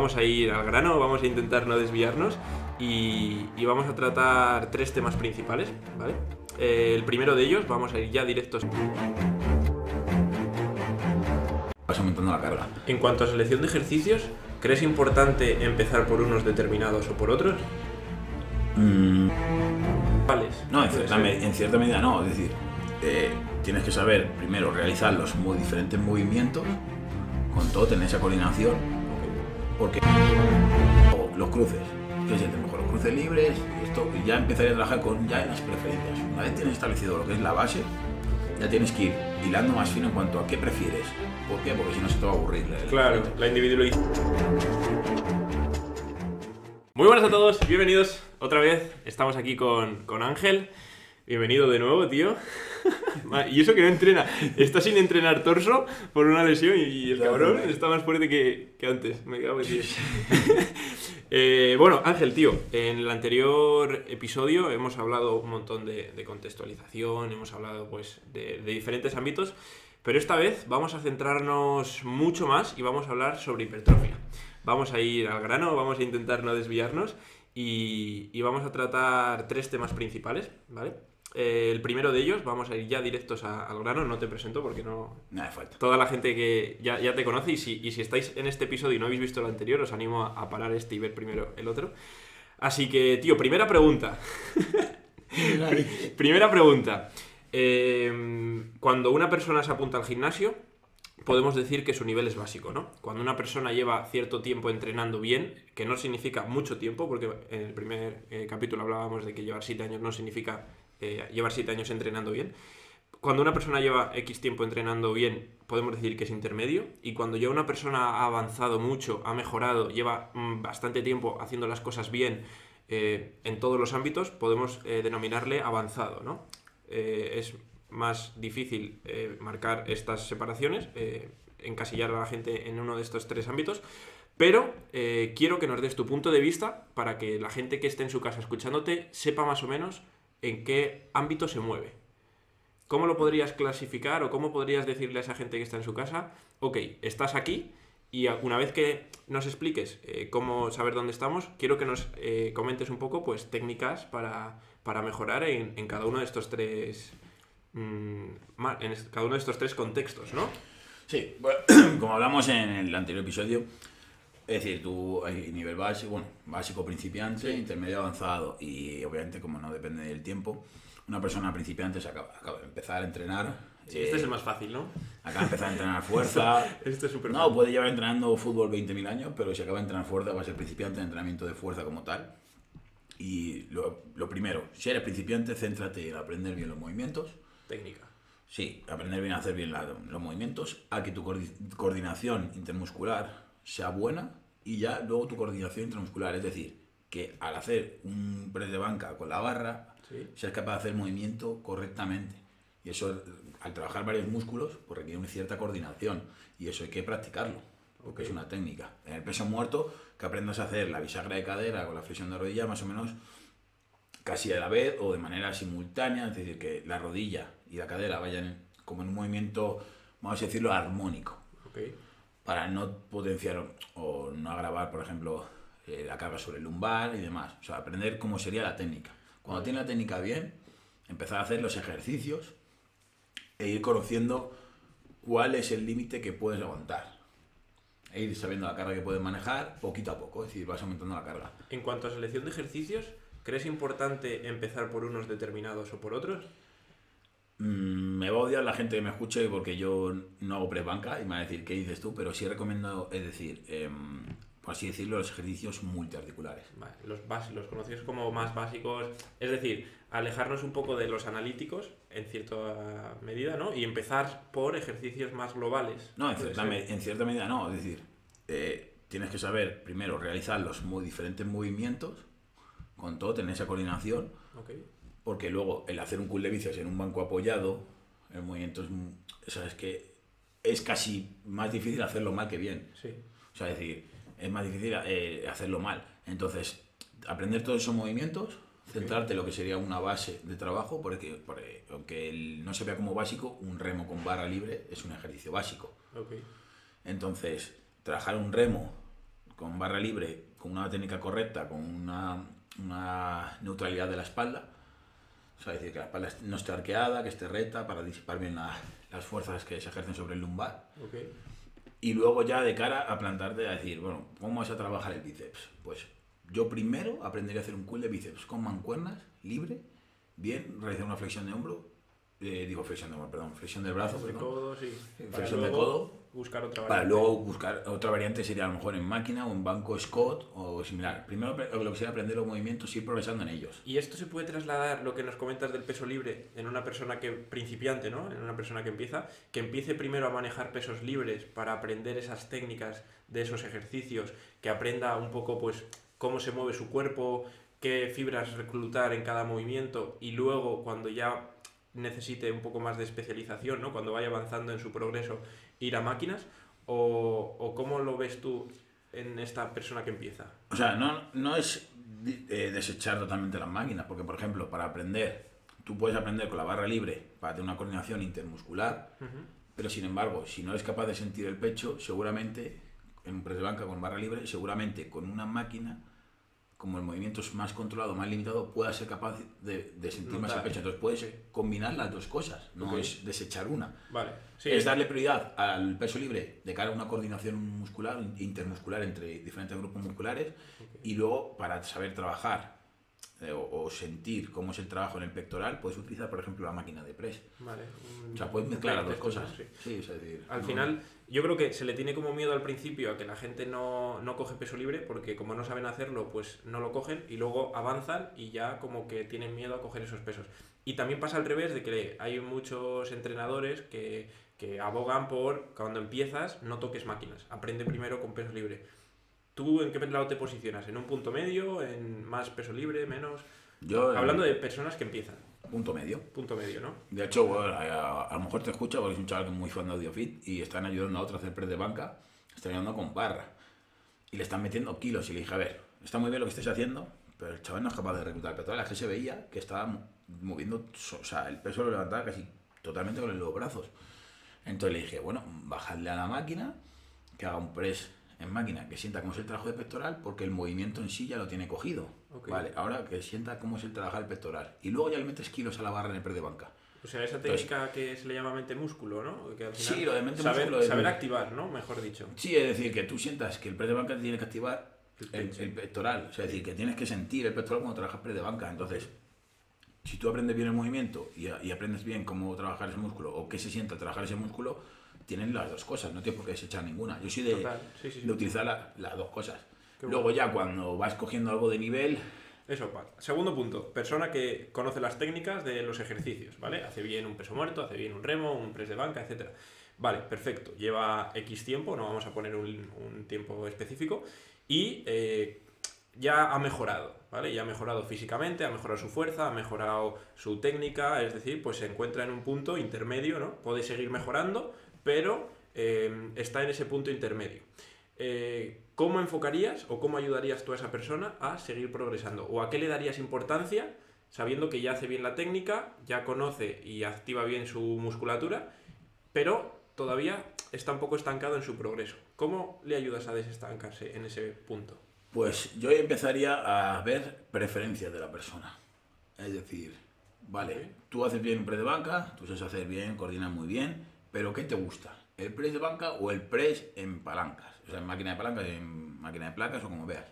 Vamos a ir al grano, vamos a intentar no desviarnos y, y vamos a tratar tres temas principales, ¿vale? Eh, el primero de ellos, vamos a ir ya directos. Vas aumentando la carga. En cuanto a selección de ejercicios, ¿crees importante empezar por unos determinados o por otros? Mm, ¿Cuáles? no, en cierta, en cierta medida no. Es decir, eh, tienes que saber primero realizar los muy diferentes movimientos, con todo tener esa coordinación, porque los cruces, que es el mejor, los cruces libres, y esto, y ya empezaría a trabajar con ya las preferencias. Una vez tienes establecido lo que es la base, ya tienes que ir hilando más fino en cuanto a qué prefieres. ¿Por qué? Porque si no se te va a aburrir. Claro, la individualización. Muy buenas a todos, bienvenidos otra vez. Estamos aquí con, con Ángel. Bienvenido de nuevo, tío. y eso que no entrena. Está sin entrenar torso por una lesión y, el cabrón está más fuerte que, que antes. Me cago en Dios. Eh, bueno, Ángel, tío, en el anterior episodio hemos hablado un montón de, de contextualización, hemos hablado pues de, de diferentes ámbitos, pero esta vez vamos a centrarnos mucho más y vamos a hablar sobre hipertrofia. Vamos a ir al grano, vamos a intentar no desviarnos y, y vamos a tratar tres temas principales, ¿vale? Eh, el primero de ellos, vamos a ir ya directos a- al grano, no te presento porque no, Nada de falta. toda la gente que ya, ya te conoce y si, y si estáis en este episodio y no habéis visto el anterior, os animo a, a parar este y ver primero el otro. Así que, tío, primera pregunta. primera pregunta. Eh, cuando una persona se apunta al gimnasio, podemos decir que su nivel es básico, ¿no? Cuando una persona lleva cierto tiempo entrenando bien, que no significa mucho tiempo, porque en el primer eh, capítulo hablábamos de que llevar 7 años no significa eh, llevar 7 años entrenando bien. Cuando una persona lleva X tiempo entrenando bien, podemos decir que es intermedio. Y cuando ya una persona ha avanzado mucho, ha mejorado, lleva mm, bastante tiempo haciendo las cosas bien eh, en todos los ámbitos, podemos eh, denominarle avanzado, ¿no? Es más difícil marcar estas separaciones, encasillar a la gente en uno de estos tres ámbitos. Pero quiero que nos des tu punto de vista para que la gente que esté en su casa escuchándote sepa más o menos en qué ámbito se mueve. ¿Cómo lo podrías clasificar o cómo podrías decirle a esa gente que está en su casa, ok, estás aquí y una vez que nos expliques eh, cómo saber dónde estamos, quiero que nos eh, comentes un poco pues técnicas para, para mejorar en, cada uno de estos tres mm, en cada uno de estos tres contextos, ¿no? Sí, como hablamos en el anterior episodio, es decir, tú hay nivel básico, bueno, básico principiante, intermedio avanzado y obviamente como no depende del tiempo, una persona principiante se acaba, acaba de empezar a entrenar. Sí, eh, este es el más fácil, ¿no? Acaba de empezar a entrenar fuerza. Este es súper No, fácil. puede llevar entrenando fútbol 20.000 años, pero si acaba de entrenar fuerza va a ser principiante en entrenamiento de fuerza como tal. Y lo, lo primero, si eres principiante, céntrate en aprender bien los movimientos. Técnica. Sí, aprender bien a hacer bien la- los movimientos, a que tu coordi- coordinación intermuscular sea buena y ya luego tu coordinación intramuscular, es decir, que al hacer un press de banca con la barra, Sí. seas capaz de hacer el movimiento correctamente. Y eso, al trabajar varios músculos, pues requiere una cierta coordinación y eso hay que practicarlo, porque es una técnica. En el peso muerto, que aprendas a hacer la bisagra de cadera con la flexión de rodilla, más o menos casi a la vez o de manera simultánea, es decir, que la rodilla y la cadera vayan como en un movimiento, vamos a decirlo, armónico, Ok. Para no potenciar o no agravar, por ejemplo, eh, la carga sobre el lumbar y demás. O sea, aprender cómo sería la técnica. Cuando tienes la técnica bien, empezar a hacer los ejercicios e ir conociendo cuál es el límite que puedes aguantar. E ir sabiendo la carga que puedes manejar poquito a poco, es decir, vas aumentando la carga. En cuanto a selección de ejercicios, ¿crees importante empezar por unos determinados o por otros? Mm, Me va a odiar la gente que me escuche porque yo no hago press banca y me va a decir, ¿qué dices tú? Pero sí recomiendo, es decir, em, por así decirlo, los ejercicios multiarticulares. Vale, los, los conocidos como más básicos, es decir, alejarnos un poco de los analíticos en cierta medida, ¿no? Y empezar por ejercicios más globales. No, en cierta, en cierta medida no, es decir, eh, tienes que saber primero realizar los muy diferentes movimientos, con todo, tener esa coordinación, Ok. Porque luego el hacer un cool de bíceps en un banco apoyado, el movimiento es, o sea, es que es casi más difícil hacerlo mal que bien. Sí. O sea, es decir, es más difícil eh, hacerlo mal. Entonces, aprender todos esos movimientos, centrarte en lo que sería una base de trabajo, porque, porque aunque el- no se vea como básico, un remo con barra libre es un ejercicio básico. Ok. Entonces, trabajar un remo con barra libre, con una técnica correcta, con una, una neutralidad de la espalda. O sea, decir, que la espalda no esté arqueada, que esté recta para disipar bien la- las fuerzas que se ejercen sobre el lumbar. Y luego ya de cara a plantarte a decir, bueno, ¿cómo vas a trabajar el bíceps? Pues yo primero aprendería a hacer un curl de bíceps con mancuernas, libre, bien, realizar una flexión de hombro, eh, digo flexión de hombro, perdón, flexión de brazo, De perdón, codo, sí. Para flexión de codo. Buscar otra para variante. luego buscar otra variante sería a lo mejor en máquina o en banco Scott o similar. Primero lo que sería aprender los movimientos y ir progresando en ellos. ¿Y esto se puede trasladar, lo que nos comentas del peso libre, en una persona que principiante, ¿no? En una persona que empieza, que empiece primero a manejar pesos libres para aprender esas técnicas de esos ejercicios, que aprenda un poco, pues, cómo se mueve su cuerpo, qué fibras reclutar en cada movimiento, y luego, cuando ya necesite un poco más de especialización, ¿no? Cuando vaya avanzando en su progreso, ir a máquinas, o, o cómo lo ves tú en esta persona que empieza. O sea, no, no es eh, desechar totalmente las máquinas, porque por ejemplo, para aprender, tú puedes aprender con la barra libre para tener una coordinación intermuscular, pero sin embargo, si no eres capaz de sentir el pecho, seguramente, en un press de banca con barra libre, seguramente con una máquina, como el movimiento es más controlado, más limitado, puedas ser capaz de, de sentir más el pecho. Entonces puedes combinar las dos cosas, no Ok. es desechar una. Vale. Sí, es darle prioridad al peso libre de cara a una coordinación muscular, intermuscular entre diferentes grupos musculares y luego para saber trabajar eh, o, o sentir cómo es el trabajo en el pectoral, puedes utilizar, por ejemplo, la máquina de press. Vale. O sea, puedes mezclar las dos cosas. sí. Sí, es decir, Al no- final, yo creo que se le tiene como miedo al principio a que la gente no, no coge peso libre, porque como no saben hacerlo, pues no lo cogen y luego avanzan y ya como que tienen miedo a coger esos pesos. Y también pasa al revés de que hay muchos entrenadores que, que abogan por cuando empiezas no toques máquinas, aprende primero con peso libre. ¿Tú en qué lado te posicionas? ¿En un punto medio? ¿En más peso libre? ¿Menos? Yo, eh, Hablando de personas que empiezan, punto medio. punto medio, ¿no? De hecho, bueno, a, a lo mejor te escucha porque es un chaval que es muy fan de AudioFit y están ayudando a otro a hacer press de banca, están ayudando con barra y le están metiendo kilos y le dije, a ver, está muy bien lo que estáis haciendo, pero el chaval no es capaz de reclutar pectoral, es que se veía que estaba mo- moviendo, o sea, el peso lo levantaba casi totalmente con los brazos. Entonces le dije, bueno, bajadle a la máquina, que haga un press en máquina, que sienta cómo es el trabajo de pectoral, porque el movimiento en sí ya lo tiene cogido. Vale, ahora que sienta cómo es el trabajar el pectoral. Y luego ya le metes kilos a la barra en el press de banca. O sea, esa Entonces- técnica que se le llama mente músculo, ¿no? Que al Sí, lo de mente saber, músculo Saber activar, ¿no? Mejor dicho. Sí, es decir, que tú sientas que el press de banca te tiene que activar El pectoral. O sea, es decir, que tienes que sentir el pectoral cuando trabajas press de banca. Entonces, si tú aprendes bien el movimiento y, y aprendes bien cómo trabajar ese músculo o qué se siente al trabajar ese músculo, tienen las dos cosas. No tienes por qué desechar ninguna. Yo soy de, Total, sí, sí, sí. de utilizar la- las dos cosas. Qué Luego ya cuando vas cogiendo algo de nivel, Eso, vale. Segundo punto, persona que conoce las técnicas de los ejercicios, ¿vale? Hace bien un peso muerto, hace bien un remo, un press de banca, etc. Vale, perfecto. Lleva X tiempo, no vamos a poner un, un tiempo específico, y eh, ya ha mejorado, ¿vale? Ya ha mejorado físicamente, ha mejorado su fuerza, ha mejorado su técnica, es decir, pues se encuentra en un punto intermedio, ¿no? Puede seguir mejorando, pero eh, está en ese punto intermedio. Eh, ¿Cómo enfocarías o cómo ayudarías tú a esa persona a seguir progresando? ¿O a qué le darías importancia sabiendo que ya hace bien la técnica, ya conoce y activa bien su musculatura, pero todavía está un poco estancado en su progreso? ¿Cómo le ayudas a desestancarse en ese punto? Pues yo empezaría a ver preferencias de la persona. Es decir, vale, tú haces bien un press de banca, tú sabes hacer bien, coordinas muy bien, pero ¿qué te gusta? ¿El press de banca o el press en palancas? O sea, en máquina de palancas, en máquina de placas o como veas.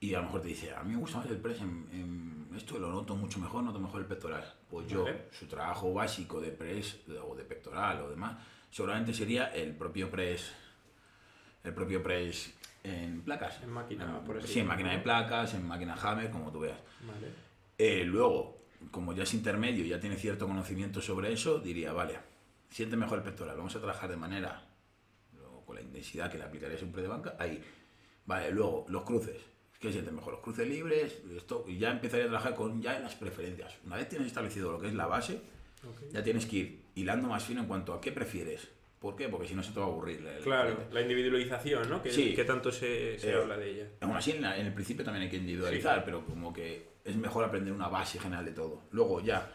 Y a lo mejor te dice, a mí me gusta más el press en, en esto, lo noto mucho mejor, noto mejor el pectoral. Pues yo, Vale. su trabajo básico de press o de pectoral o demás, seguramente sería el propio press, el propio press en placas. En máquina, por así Sí, en máquina de placas, en máquina Hammer, como tú veas. Vale. Eh, luego, como ya es intermedio ya tiene cierto conocimiento sobre eso, diría, vale, siente mejor el pectoral, vamos a trabajar de manera, con la intensidad que le aplicarías un pre de banca, ahí. Vale, luego, los cruces. ¿Qué sientes mejor? Los cruces libres, esto, y ya empezaría a trabajar con ya las preferencias. Una vez tienes establecido lo que es la base, ya tienes que ir hilando más fino en cuanto a qué prefieres. ¿Por qué? Porque si no se te va a aburrir. el- Claro, la individualización, ¿no? Que, Sí. que tanto se, se Eh, habla de ella. Aún así, en, la- en el principio también hay que individualizar, Sí. pero como que es mejor aprender una base general de todo. Luego ya,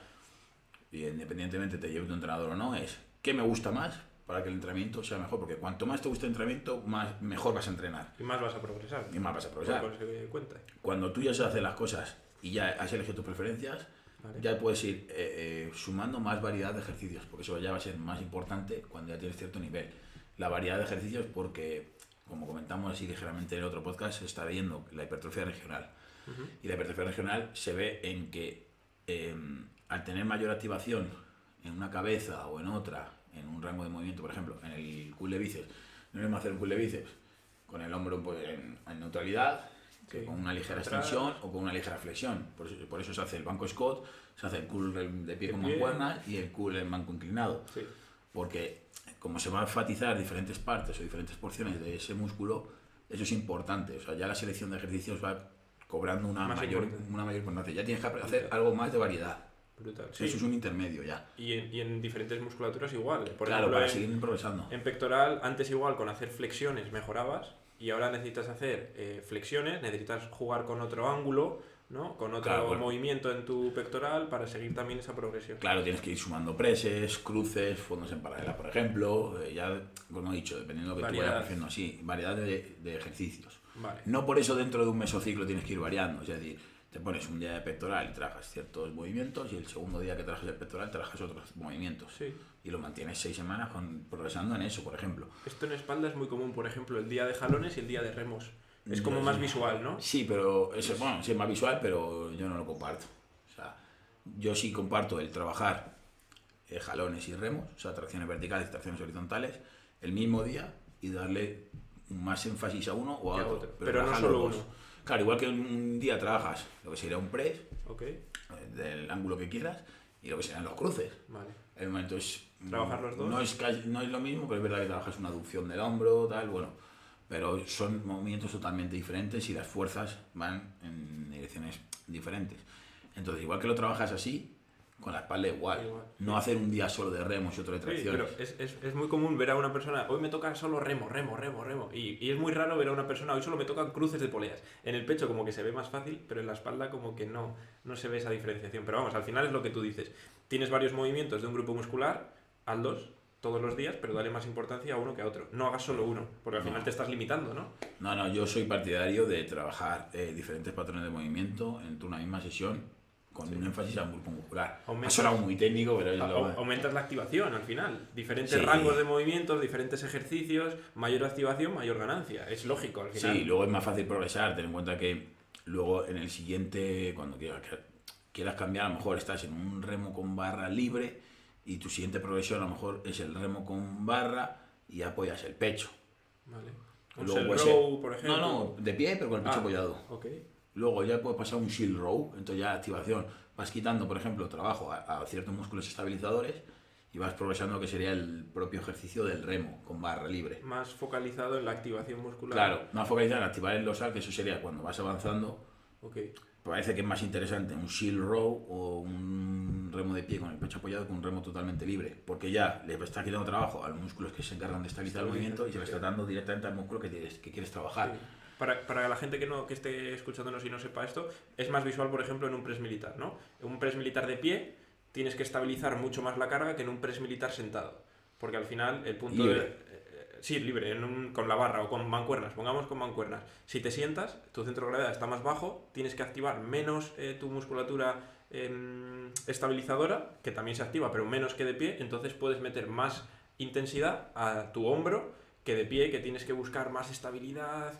y independientemente te lleve tu entrenador o no, es ¿qué me gusta más? para que el entrenamiento sea mejor, porque cuanto más te guste el entrenamiento, más, mejor vas a entrenar Y más vas a progresar. y más vas a progresar. Cuenta. Cuando tú ya sabes hacer las cosas y ya has elegido tus preferencias, Vale. ya puedes ir eh, eh, sumando más variedad de ejercicios, porque eso ya va a ser más importante cuando ya tienes cierto nivel. La variedad de ejercicios porque, como comentamos así ligeramente en el otro podcast, se está viendo la hipertrofia regional. Ujú. Y la hipertrofia regional se ve en que eh, al tener mayor activación en una cabeza o en otra, en un rango de movimiento, por ejemplo, en el cool de bíceps, no es lo mismo hacer un cool de bíceps con el hombro pues, en, en neutralidad, que Sí. con una ligera Atrás. extensión o con una ligera flexión. Por eso, por eso se hace el banco Scott, se hace el cool de pie con pie. mancuernas y el cool en banco inclinado. Sí. Porque como se va a enfatizar diferentes partes o diferentes porciones de ese músculo, eso es importante. O sea, ya la selección de ejercicios va cobrando una, Más mayor, importante. una mayor importancia. Ya tienes que hacer algo más de variedad. Brutal. Eso es un intermedio ya. Y, en, y en diferentes musculaturas igual. Por claro, ejemplo, para en- seguir progresando. En pectoral, antes igual con hacer flexiones mejorabas y ahora necesitas hacer eh, flexiones, necesitas jugar con otro ángulo, ¿no? Con otro Claro, bueno. movimiento en tu pectoral para seguir también esa progresión. Claro, tienes que ir sumando preses, cruces, fondos en paralela, por ejemplo. eh, ya, como he dicho, dependiendo de lo que tú Variedad. vayas haciendo, sí, variedad de, de ejercicios. Vale. No por eso dentro de un mesociclo tienes que ir variando. Es decir, te pones un día de pectoral y trabajas ciertos movimientos y el segundo día que trabajas el pectoral trabajas otros movimientos. Sí. Y lo mantienes seis semanas con, progresando en eso, por ejemplo. Esto en espalda es muy común, por ejemplo, el día de jalones y el día de remos. Es como más sí. visual, ¿no? Sí, pero eso, bueno, sí es más visual, pero yo no lo comparto. O sea, yo sí comparto el trabajar eh, jalones y remos, o sea, tracciones verticales y tracciones horizontales, el mismo día y darle más énfasis a uno o a otro. otro, pero no solo uno. Claro, igual que un día trabajas lo que sería un press, eh, del ángulo que quieras, y lo que serían los cruces. vale. El momento es. Trabajar los dos. No es, no es lo mismo, pero es verdad que trabajas una aducción del hombro, tal, bueno. Pero son movimientos totalmente diferentes y las fuerzas van en direcciones diferentes. Entonces, igual que lo trabajas así, con la espalda igual. Igual. No hacer un día solo de remos y otro de Sí, tracciones. pero es, es, es muy común ver a una persona, hoy me toca solo remo, remo, remo, remo. Y, y es muy raro ver a una persona, hoy solo me tocan cruces de poleas. En el pecho como que se ve más fácil, pero en la espalda como que no, no se ve esa diferenciación. Pero vamos, al final es lo que tú dices. Tienes varios movimientos de un grupo muscular, hazlos todos los días, pero dale más importancia a uno que a otro. No hagas solo uno, porque al final te estás limitando, ¿no? No, no, yo soy partidario de trabajar eh, diferentes patrones de movimiento entre una misma sesión con un énfasis a un grupo muscular. Aumentas- Ha sonado muy técnico, pero es A- lo- au- Aumentas la activación al final. Diferentes Sí. rangos de movimientos, diferentes ejercicios, mayor activación, mayor ganancia. Es lógico al final. Sí, luego es más fácil progresar. Ten en cuenta que luego en el siguiente, cuando quieras, quieras cambiar, a lo mejor estás en un remo con barra libre y tu siguiente progresión a lo mejor es el remo con barra y apoyas el pecho. Vale. Un Luego row, por ejemplo. No, no, de pie, pero con el pecho Ah, apoyado. Ok. Luego ya puedes pasar un shield row, entonces ya activación. Vas quitando, por ejemplo, trabajo a, a ciertos músculos estabilizadores y vas progresando lo que sería el propio ejercicio del remo con barra libre. Más focalizado en la activación muscular. Claro, más focalizar en activar el dorsal, que eso sería cuando vas avanzando Ok. parece que es más interesante un shield row o un remo de pie con el pecho apoyado que un remo totalmente libre, porque ya le está quitando trabajo a los músculos que se encargan de estabilizar el movimiento y se le está dando directamente al músculo que, tienes, que quieres trabajar. Sí. Para, para la gente que no que esté escuchándonos y no sepa esto, es más visual, por ejemplo, en un press militar, ¿no? En un press militar de pie tienes que estabilizar mucho más la carga que en un press militar sentado. Porque al final el punto Libre. de... eh, Sí, libre, en un- con la barra o con mancuernas, pongamos con mancuernas. Si te sientas, tu centro de gravedad está más bajo, tienes que activar menos eh, tu musculatura em, estabilizadora, que también se activa, pero menos que de pie, entonces puedes meter más intensidad a tu hombro que de pie, que tienes que buscar más estabilidad,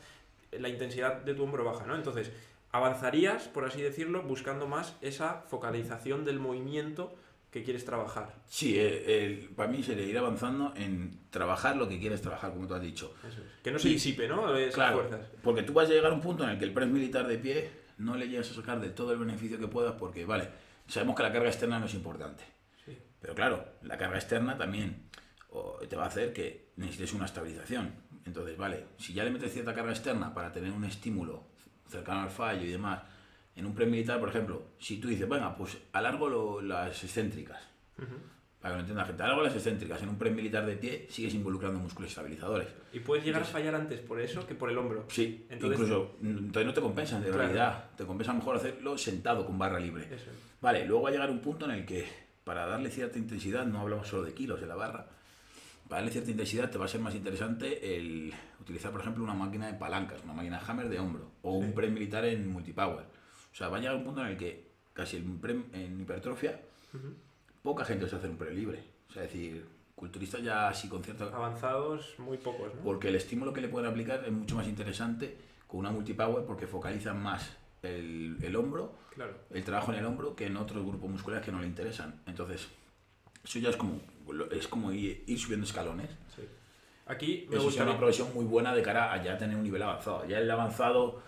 la intensidad de tu hombro baja, ¿no? Entonces, avanzarías, por así decirlo, buscando más esa focalización del movimiento que quieres trabajar. Sí, eh, el- para mí sería ir avanzando en trabajar lo que quieres trabajar, como tú has dicho. Eso es. Que no se Y- disipe, ¿no? Esas Claro, fuerzas. porque tú vas a llegar a un punto en el que el press militar de pie no le llegas a sacar de todo el beneficio que puedas porque, vale, sabemos que la carga externa no es importante. Sí. Pero claro, la carga externa también te va a hacer que necesites una estabilización. Entonces, vale, si ya le metes cierta carga externa para tener un estímulo cercano al fallo y demás, en un pre-militar, por ejemplo, si tú dices, venga, pues alargo lo- las excéntricas, Ujú. para que lo entienda la gente, alargo las excéntricas, en un pre-militar de pie sigues involucrando músculos estabilizadores. Y puedes llegar Entonces- a fallar antes por eso que por el hombro. Sí, Entonces- incluso, mm, entonces no te compensan de Claro. realidad, te compensa mejor hacerlo sentado con barra libre. Eso es. Vale, luego va a llegar un punto en el que para darle cierta intensidad, no hablamos solo de kilos de la barra, para darle cierta intensidad te va a ser más interesante el utilizar, por ejemplo, una máquina de palancas, una máquina Hammer de hombro o un pre militar en multipower. O sea, va a llegar un punto en el que casi en, pre- en hipertrofia poca gente se hace un pre libre. O sea, es decir, culturistas ya así con cierta... Avanzados, muy pocos, ¿no? Porque el estímulo que le pueden aplicar es mucho más interesante con una multipower porque focalizan más el, el hombro, Claro. el trabajo en el hombro, que en otros grupos musculares que no le interesan. Entonces, eso ya es como, es como ir, ir subiendo escalones. Sí. Aquí me Eso es una progresión muy buena de cara a ya tener un nivel avanzado. Ya el avanzado,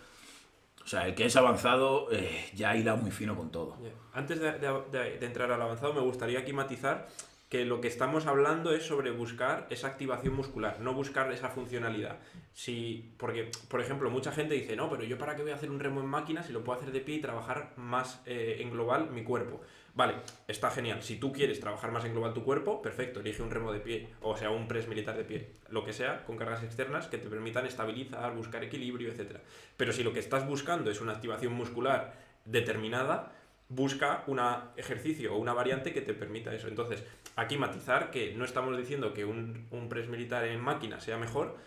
o sea, el que es avanzado eh, ya hila muy fino con todo. Antes de, de- de- de entrar al avanzado, me gustaría aquí matizar que lo que estamos hablando es sobre buscar esa activación muscular, no buscar esa funcionalidad. Si, porque, por ejemplo, mucha gente dice, no, pero yo para qué voy a hacer un remo en máquina si lo puedo hacer de pie y trabajar más eh, en global mi cuerpo. Vale, está genial. Si tú quieres trabajar más en global tu cuerpo, perfecto, elige un remo de pie, o sea, un press militar de pie, lo que sea, con cargas externas que te permitan estabilizar, buscar equilibrio, etc. Pero si lo que estás buscando es una activación muscular determinada, busca un ejercicio o una variante que te permita eso. Entonces, aquí matizar que no estamos diciendo que un, un press militar en máquina sea mejor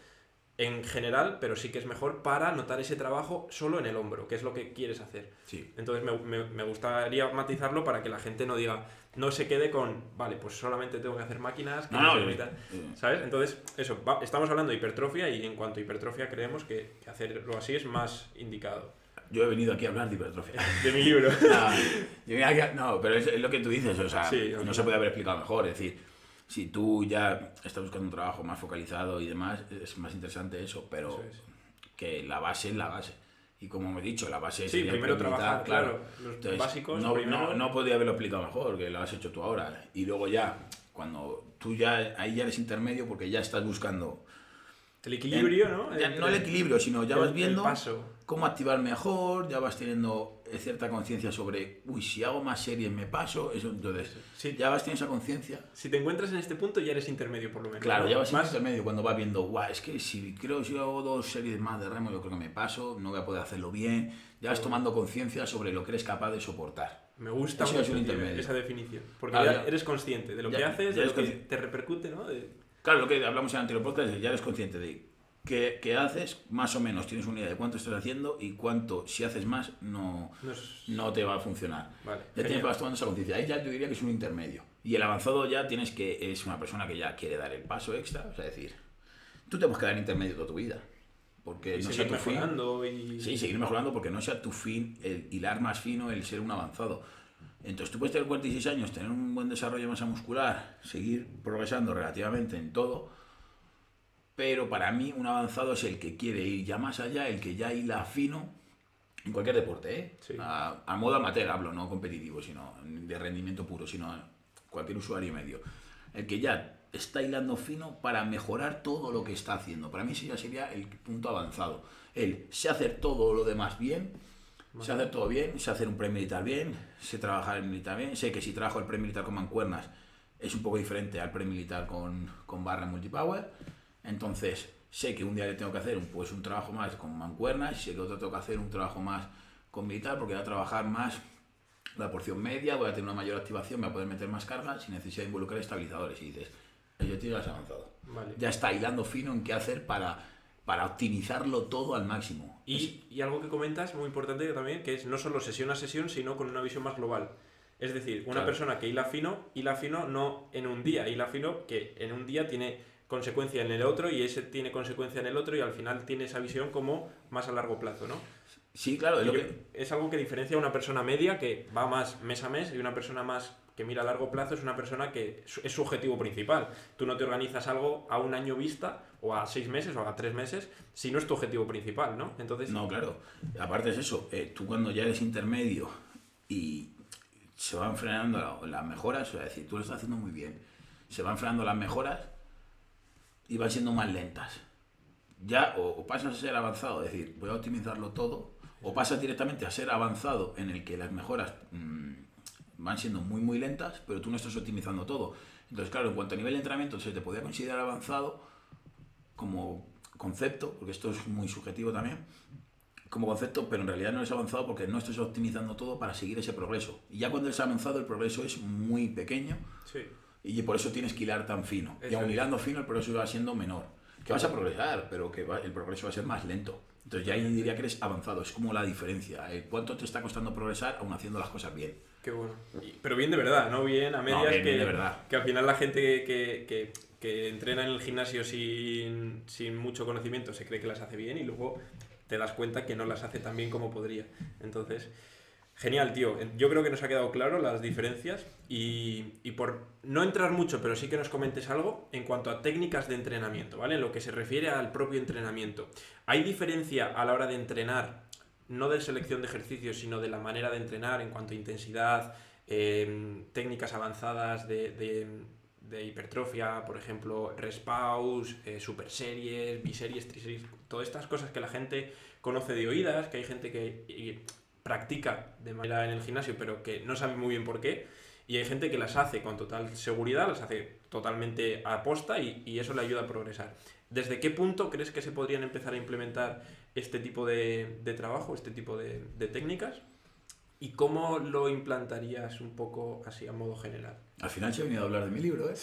en general, pero sí que es mejor para notar ese trabajo solo en el hombro, que es lo que quieres hacer. Sí. Entonces me, me- me gustaría matizarlo para que la gente no diga, no se quede con, vale, pues solamente tengo que hacer máquinas, que No, no, permitan", eh, ¿Sabes? Entonces, eso, va- estamos hablando de hipertrofia y en cuanto a hipertrofia creemos que, que hacerlo así es más indicado. Yo he venido aquí a hablar de hipertrofia. De mi libro. No, pero es, lo que tú dices, o sea, Sí, no se puede haber explicado mejor. Es decir, si tú ya estás buscando un trabajo más focalizado y demás, es más interesante eso, pero Eso es. que la base es la base. Y como he dicho, la base Sí, sería el primero trabajar, claro, los Entonces, básicos. No, primero. no, no podría haberlo explicado mejor, que lo has hecho tú ahora. Y luego ya, cuando tú ya, ahí ya eres intermedio porque ya estás buscando El equilibrio, ¿no? ya Entre no el equilibrio, sino ya el- vas el viendo cómo activar mejor, ya vas teniendo cierta conciencia sobre, uy, si hago más series me paso, eso entonces, Sí. ya vas teniendo esa conciencia. Si te encuentras en este punto, ya eres intermedio, por lo menos. Claro, ya vas más. intermedio cuando vas viendo, guau, es que si creo que si hago dos series más de remo, yo creo que me paso, no voy a poder hacerlo bien, ya vas tomando conciencia sobre lo que eres capaz de soportar. Me gusta mucho esa definición. Porque Claro, ya ya. eres consciente de lo Ya- que haces, de lo que te repercute, ¿no? De- Claro, lo que hablamos en el anterior podcast, es ya eres consciente de qué, qué haces, más o menos tienes una idea de cuánto estás haciendo y cuánto, si haces más, no, no es- no te va a funcionar. Vale, Ya tienes genial. que vas tomando esa conciencia. Ahí ya yo diría que es un intermedio. Y el avanzado ya tienes que es una persona que ya quiere dar el paso extra. O sea, decir, tú te puedes quedar en intermedio toda tu vida. Porque Y no sea seguir tu fin. mejorando y... Sí, seguir mejorando porque no sea tu fin el hilar más fino, el ser un avanzado. Entonces tú puedes tener 46 años, tener un buen desarrollo de masa muscular, seguir progresando relativamente en todo, pero para mí un avanzado es el que quiere ir ya más allá, el que ya hila fino en cualquier deporte, ¿eh? Sí. a, a modo amateur hablo, no competitivo, sino de rendimiento puro, sino cualquier usuario medio. El que ya está hilando fino para mejorar todo lo que está haciendo. Para mí ese ya sería el punto avanzado. El sé hacer todo lo demás bien, sé hacer todo bien, sé hacer un pre-militar bien, sé trabajar el militar bien, sé que si trabajo el pre-militar con mancuernas es un poco diferente al pre-militar con, con barra multipower. Entonces, sé que un día le tengo que hacer un, pues, un trabajo más con mancuernas, sé que otro tengo que hacer un trabajo más con militar porque voy a trabajar más la porción media, voy a tener una mayor activación, voy a poder meter más carga sin necesidad de involucrar estabilizadores. Y dices, el ya has avanzado. Vale. Ya está hilando fino en qué hacer para, para optimizarlo todo al máximo. Y, y algo que comentas muy importante también, que es no solo sesión a sesión, sino con una visión más global. Es decir, una Claro. persona que hila fino, hila fino no en un día, hila fino que en un día tiene consecuencia en el otro y ese tiene consecuencia en el otro y al final tiene esa visión como más a largo plazo, ¿no? Sí, claro, es lo Yo- que, es algo que diferencia a una persona media que va más mes a mes y una persona más que mira a largo plazo es una persona que es su objetivo principal. Tú no te organizas algo a un año vista o a seis meses o a tres meses si no es tu objetivo principal, ¿no? Entonces, No, claro. Aparte es eso, eh, tú cuando ya eres intermedio y se van frenando la- las mejoras, o sea, es decir, tú lo estás haciendo muy bien, se van frenando las mejoras y van siendo más lentas. Ya o, o pasas a ser avanzado, es decir, voy a optimizarlo todo, o pasas directamente a ser avanzado en el que las mejoras mm, van siendo muy muy lentas, pero tú no estás optimizando todo. Entonces, claro, en cuanto a nivel de entrenamiento se te podría considerar avanzado como concepto, porque esto es muy subjetivo también, como concepto, pero en realidad no es avanzado porque no estás optimizando todo para seguir ese progreso. Y ya cuando es avanzado el progreso es muy pequeño sí. Y por eso tienes que hilar tan fino. y Eso aun es. hilando fino, el progreso va siendo menor. Que vas a progresar, pero que va- el progreso va a ser más lento. Entonces ya ahí diría que eres avanzado. Es como la diferencia. eh, ¿Cuánto te está costando progresar aún haciendo las cosas bien? Qué bueno. Y- Pero bien de verdad, ¿no? Bien a medias bien, que, bien de verdad. que al final la gente que, que- que entrena en el gimnasio sin, sin mucho conocimiento se cree que las hace bien y luego te das cuenta que no las hace tan bien como podría. Entonces, genial, tío. Yo creo que nos ha quedado claro las diferencias y, y por no entrar mucho, pero sí que nos comentes algo en cuanto a técnicas de entrenamiento, ¿vale? En lo que se refiere al propio entrenamiento. ¿Hay diferencia a la hora de entrenar no de selección de ejercicios, sino de la manera de entrenar en cuanto a intensidad, eh, técnicas avanzadas de, de- de hipertrofia, por ejemplo, respaus, eh, super series, biseries, triseries, todas estas cosas que la gente conoce de oídas, que hay gente que practica de manera en el gimnasio, pero que no sabe muy bien por qué. Y hay gente que las hace con total seguridad, las hace totalmente a posta y, y eso le ayuda a progresar. ¿Desde qué punto crees que se podrían empezar a implementar este tipo de, de trabajo, este tipo de, de técnicas? ¿Y cómo lo implantarías un poco así a modo general? Al final se ha venido a hablar de mi libro, ¿eh?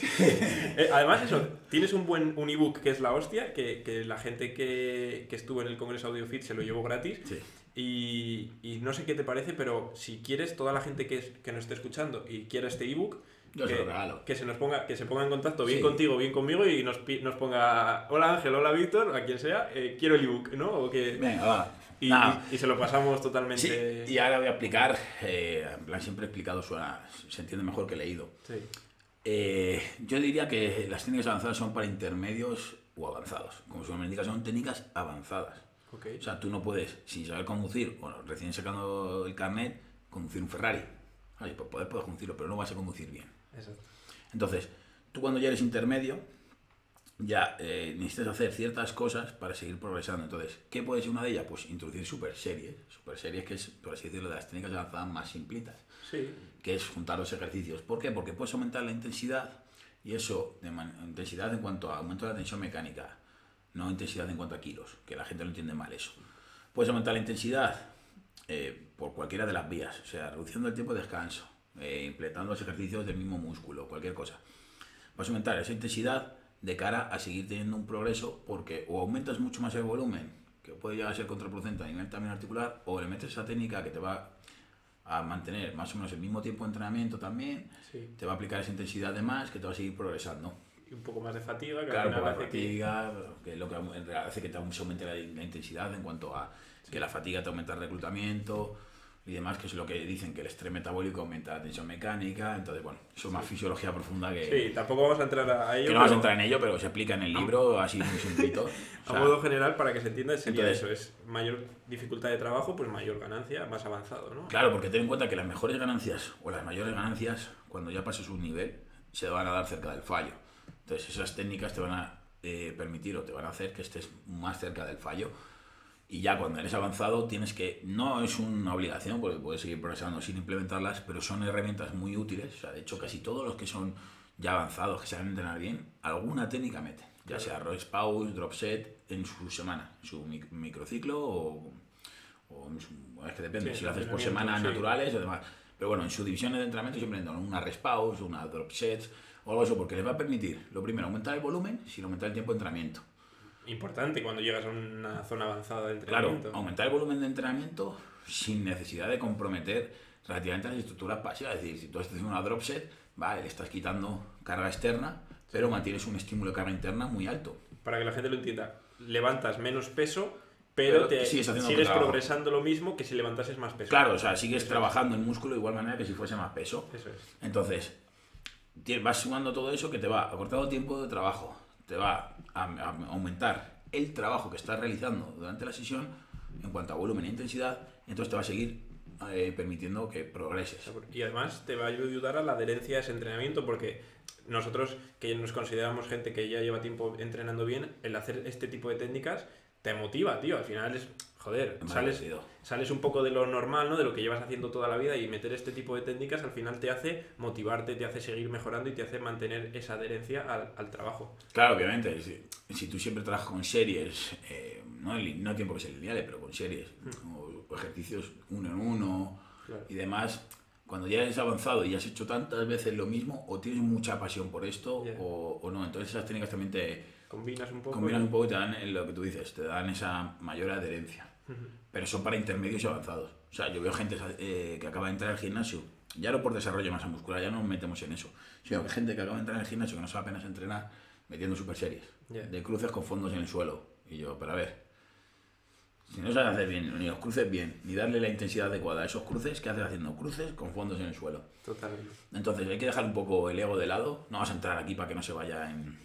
Eh, además, eso, tienes un buen un ebook que es la hostia, que, que la gente que, que estuvo en el Congreso AudioFit se lo llevó gratis. Sí. Y, y no sé qué te parece, pero si quieres, toda la gente que, es- que nos esté escuchando y quiera este ebook, se que, se nos ponga, que se ponga en contacto bien Sí. contigo, bien conmigo y nos, nos ponga hola Ángel, hola Víctor, a quien sea, eh, quiero el ebook, ¿no? O que, Venga, va. y, Nada. y- y se lo pasamos Sí, totalmente. y ahora voy a explicar, eh, en plan siempre he explicado, suena, se entiende mejor que leído. Sí. Eh, yo diría que las técnicas avanzadas son para intermedios o avanzados. Como su nombre indica, son técnicas avanzadas. O sea, tú no puedes, sin saber conducir, bueno, recién sacando el carnet, conducir un Ferrari. Oye, pues poder puedes conducirlo, pero no vas a conducir bien. Exacto. Entonces, tú cuando ya eres intermedio, ya eh, necesitas hacer ciertas cosas para seguir progresando. Entonces, ¿qué puede ser una de ellas? Pues introducir super series. Super series que es, por así decirlo, de las técnicas avanzadas más simplitas Sí. que es juntar los ejercicios. ¿Por qué? Porque puedes aumentar la intensidad y eso, de intensidad en cuanto a aumento de la tensión mecánica, no intensidad en cuanto a kilos, que la gente lo entiende mal eso. Puedes aumentar la intensidad eh, por cualquiera de las vías, o sea, reduciendo el tiempo de descanso, eh, implementando los ejercicios del mismo músculo, cualquier cosa. Vas a aumentar esa intensidad de cara a seguir teniendo un progreso porque o aumentas mucho más el volumen, que puede llegar a ser contraproducente a nivel también articular, o le metes esa técnica que te va a mantener más o menos el mismo tiempo de entrenamiento también, Sí. te va a aplicar esa intensidad de más que te va a seguir progresando. Y un poco más de fatiga, que Claro, al final la hace que... fatiga, que es lo que en realidad hace que te aumente la, la intensidad en cuanto a que la fatiga te aumenta el reclutamiento y demás, que es lo que dicen que el estrés metabólico aumenta la tensión mecánica, entonces bueno, eso es más fisiología profunda que, Sí, tampoco vamos a entrar a ello. que no vamos a pero entrar en ello, pero se explica en el libro así muy simplito. O A modo general, para que se entienda, sería Entonces- eso, es mayor dificultad de trabajo, pues mayor ganancia, más avanzado, ¿no? Claro, porque ten en cuenta que las mejores ganancias o las mayores ganancias, cuando ya pases un nivel, se van a dar cerca del fallo. Entonces, esas técnicas te van a eh, permitir o te van a hacer que estés más cerca del fallo. Y ya cuando eres avanzado, tienes que. No es una obligación, porque puedes seguir progresando sin implementarlas, pero son herramientas muy útiles. O sea, de hecho, casi todos los que son ya avanzados, que saben entrenar bien, alguna técnica meten. Ya sea Royce Pause, Drop Set, en su semana, en su mic- microciclo o o en su- es que depende, Sí, si lo haces por semanas sí. naturales o demás. Pero bueno, en sus divisiones de entrenamiento siempre entran una rest pause, una drop sets o algo eso, porque les va a permitir, lo primero, aumentar el volumen sin aumentar el tiempo de entrenamiento. Importante cuando llegas a una zona avanzada de Claro, entrenamiento. aumentar el volumen de entrenamiento sin necesidad de comprometer relativamente las estructuras pasivas. Es decir, si tú estás haciendo una drop set, vale, le estás quitando carga externa, pero mantienes un estímulo de carga interna muy alto. Para que la gente lo entienda, levantas menos peso, pero, Pero te sigues sigues progresando lo mismo que si levantases más peso. Claro, o sea, sigues Eso es. trabajando el músculo de igual manera que si fuese más peso. Eso es. Entonces, vas sumando todo eso que te va acortando tiempo de trabajo, te va a, a aumentar el trabajo que estás realizando durante la sesión en cuanto a volumen e intensidad, entonces te va a seguir eh, permitiendo que progreses. Y además te va a ayudar a la adherencia a ese entrenamiento porque nosotros que nos consideramos gente que ya lleva tiempo entrenando bien, el hacer este tipo de técnicas te motiva, tío. Al final es, joder, sales, sales un poco de lo normal, ¿no? De lo que llevas haciendo toda la vida y meter este tipo de técnicas al final te hace motivarte, te hace seguir mejorando y te hace mantener esa adherencia al, al trabajo. Claro, obviamente, si, si tú siempre trabajas con series, eh, no, no tiempo que sean lineales, pero con series, o, o ejercicios uno en uno Claro. y demás, cuando ya eres avanzado y has hecho tantas veces lo mismo, o tienes mucha pasión por esto o, o no. Entonces esas técnicas también te Combinas un poco. combinan y- un poco y te dan lo que tú dices, te dan esa mayor adherencia. Pero son para intermedios y avanzados. O sea, yo veo gente eh, que acaba de entrar al gimnasio, ya no por desarrollo de masa muscular, ya no nos metemos en eso, sino que gente que acaba de entrar al gimnasio que no sabe apenas entrenar, metiendo super series, Ya. de cruces con fondos en el suelo. Y yo, pero a ver, si no sabes hacer bien, ni los cruces bien, ni darle la intensidad adecuada a esos cruces, ¿qué haces haciendo cruces con fondos en el suelo? Totalmente. Entonces hay que dejar un poco el ego de lado. No vas a entrar aquí para que no se vaya en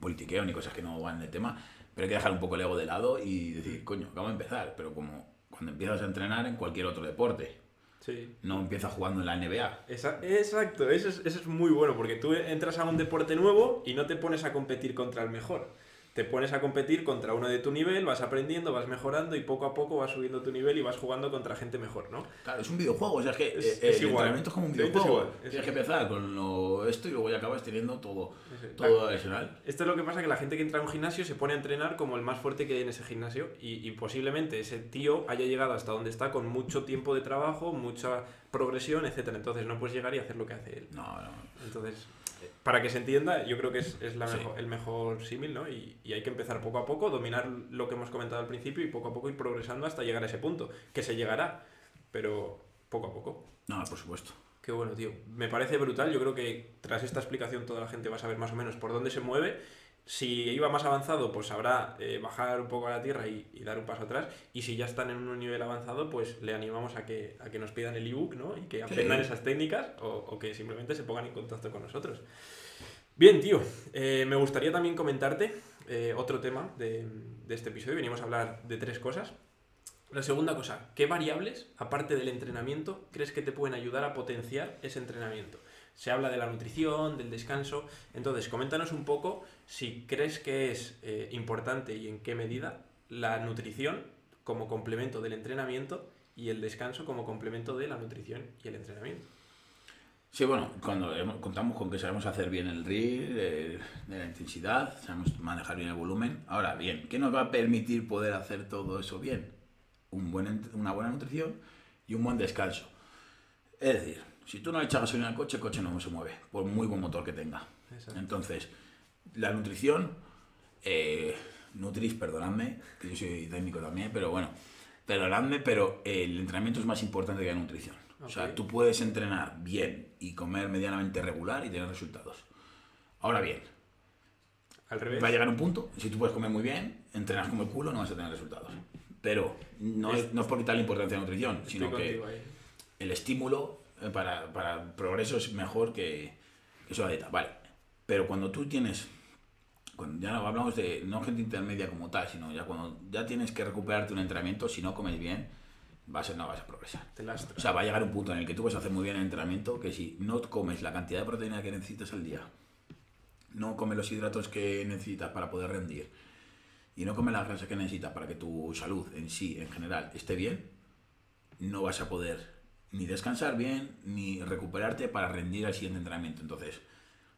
politiqueo ni cosas que no van en el tema, pero hay que dejar un poco el ego de lado y decir, coño, acabo de empezar, pero como cuando empiezas a entrenar en cualquier otro deporte, Sí. no empiezas jugando en la NBA. Exacto, eso es, eso es muy bueno, porque tú entras a un deporte nuevo y no te pones a competir contra el mejor. Te pones a competir contra uno de tu nivel, vas aprendiendo, vas mejorando y poco a poco vas subiendo tu nivel y vas jugando contra gente mejor, ¿no? Claro, es un videojuego, o sea, es que Es- eh, es el igual. entrenamiento es como un videojuego. igual, es Tienes que empezar con lo esto y luego ya acabas teniendo todo, todo adicional. Esto es lo que pasa, que la gente que entra a un gimnasio se pone a entrenar como el más fuerte que hay en ese gimnasio y, y posiblemente ese tío haya llegado hasta donde está con mucho tiempo de trabajo, mucha progresión, etcétera. Entonces no puedes llegar y hacer lo que hace él. No, no. Entonces, para que se entienda, yo creo que es, es la Sí. mejor- el mejor símil, ¿no? Y, y hay que empezar poco a poco, dominar lo que hemos comentado al principio y poco a poco ir progresando hasta llegar a ese punto, que se llegará, pero poco a poco. No, por supuesto. Qué bueno, tío. Me parece brutal. Yo creo que tras esta explicación toda la gente va a saber más o menos por dónde se mueve. Si iba más avanzado, pues sabrá eh, bajar un poco a la tierra y, y dar un paso atrás. Y si ya están en un nivel avanzado, pues le animamos a que, a que nos pidan el ebook, ¿no? Y que aprendan esas técnicas o, o que simplemente se pongan en contacto con nosotros. Bien, tío. Eh, me gustaría también comentarte eh, otro tema de, de este episodio. Venimos a hablar de tres cosas. La segunda cosa, ¿qué variables, aparte del entrenamiento, crees que te pueden ayudar a potenciar ese entrenamiento? Se habla de la nutrición, del descanso. Entonces, coméntanos un poco si crees que es eh, importante y en qué medida la nutrición como complemento del entrenamiento y el descanso como complemento de la nutrición y el entrenamiento. Sí, bueno, cuando contamos con que sabemos hacer bien el RIR, de, de la intensidad, sabemos manejar bien el volumen. Ahora, bien, ¿qué nos va a permitir poder hacer todo eso bien? Un buen, una buena nutrición y un buen descanso. Es decir, si tú no echas gasolina al coche, el coche no se mueve, por muy buen motor que tenga. Exacto. Entonces, la nutrición, eh, Nutris, perdonadme, que yo soy técnico también, pero bueno, perdonadme, pero el entrenamiento es más importante que la nutrición. O sea, tú puedes entrenar bien y comer medianamente regular y tener resultados. Ahora bien, Al revés. va a llegar un punto, si tú puedes comer muy bien, entrenas como el culo, no vas a tener resultados. Pero no es, no es por quitar la importancia de la nutrición, Estoy sino que ahí. el estímulo eh, para, para progreso es mejor que, que eso la dieta. Vale, pero cuando tú tienes, cuando ya no hablamos de no gente intermedia como tal, sino ya cuando ya tienes que recuperarte un entrenamiento, si no comes bien, vas a, no vas a progresar. Te. O sea, va a llegar un punto en el que tú vas a hacer muy bien el entrenamiento, que si no comes la cantidad de proteína que necesitas al día, no comes los hidratos que necesitas para poder rendir, y no comes las grasas que necesitas para que tu salud en sí, en general, esté bien, no vas a poder ni descansar bien, ni recuperarte para rendir al siguiente entrenamiento. Entonces,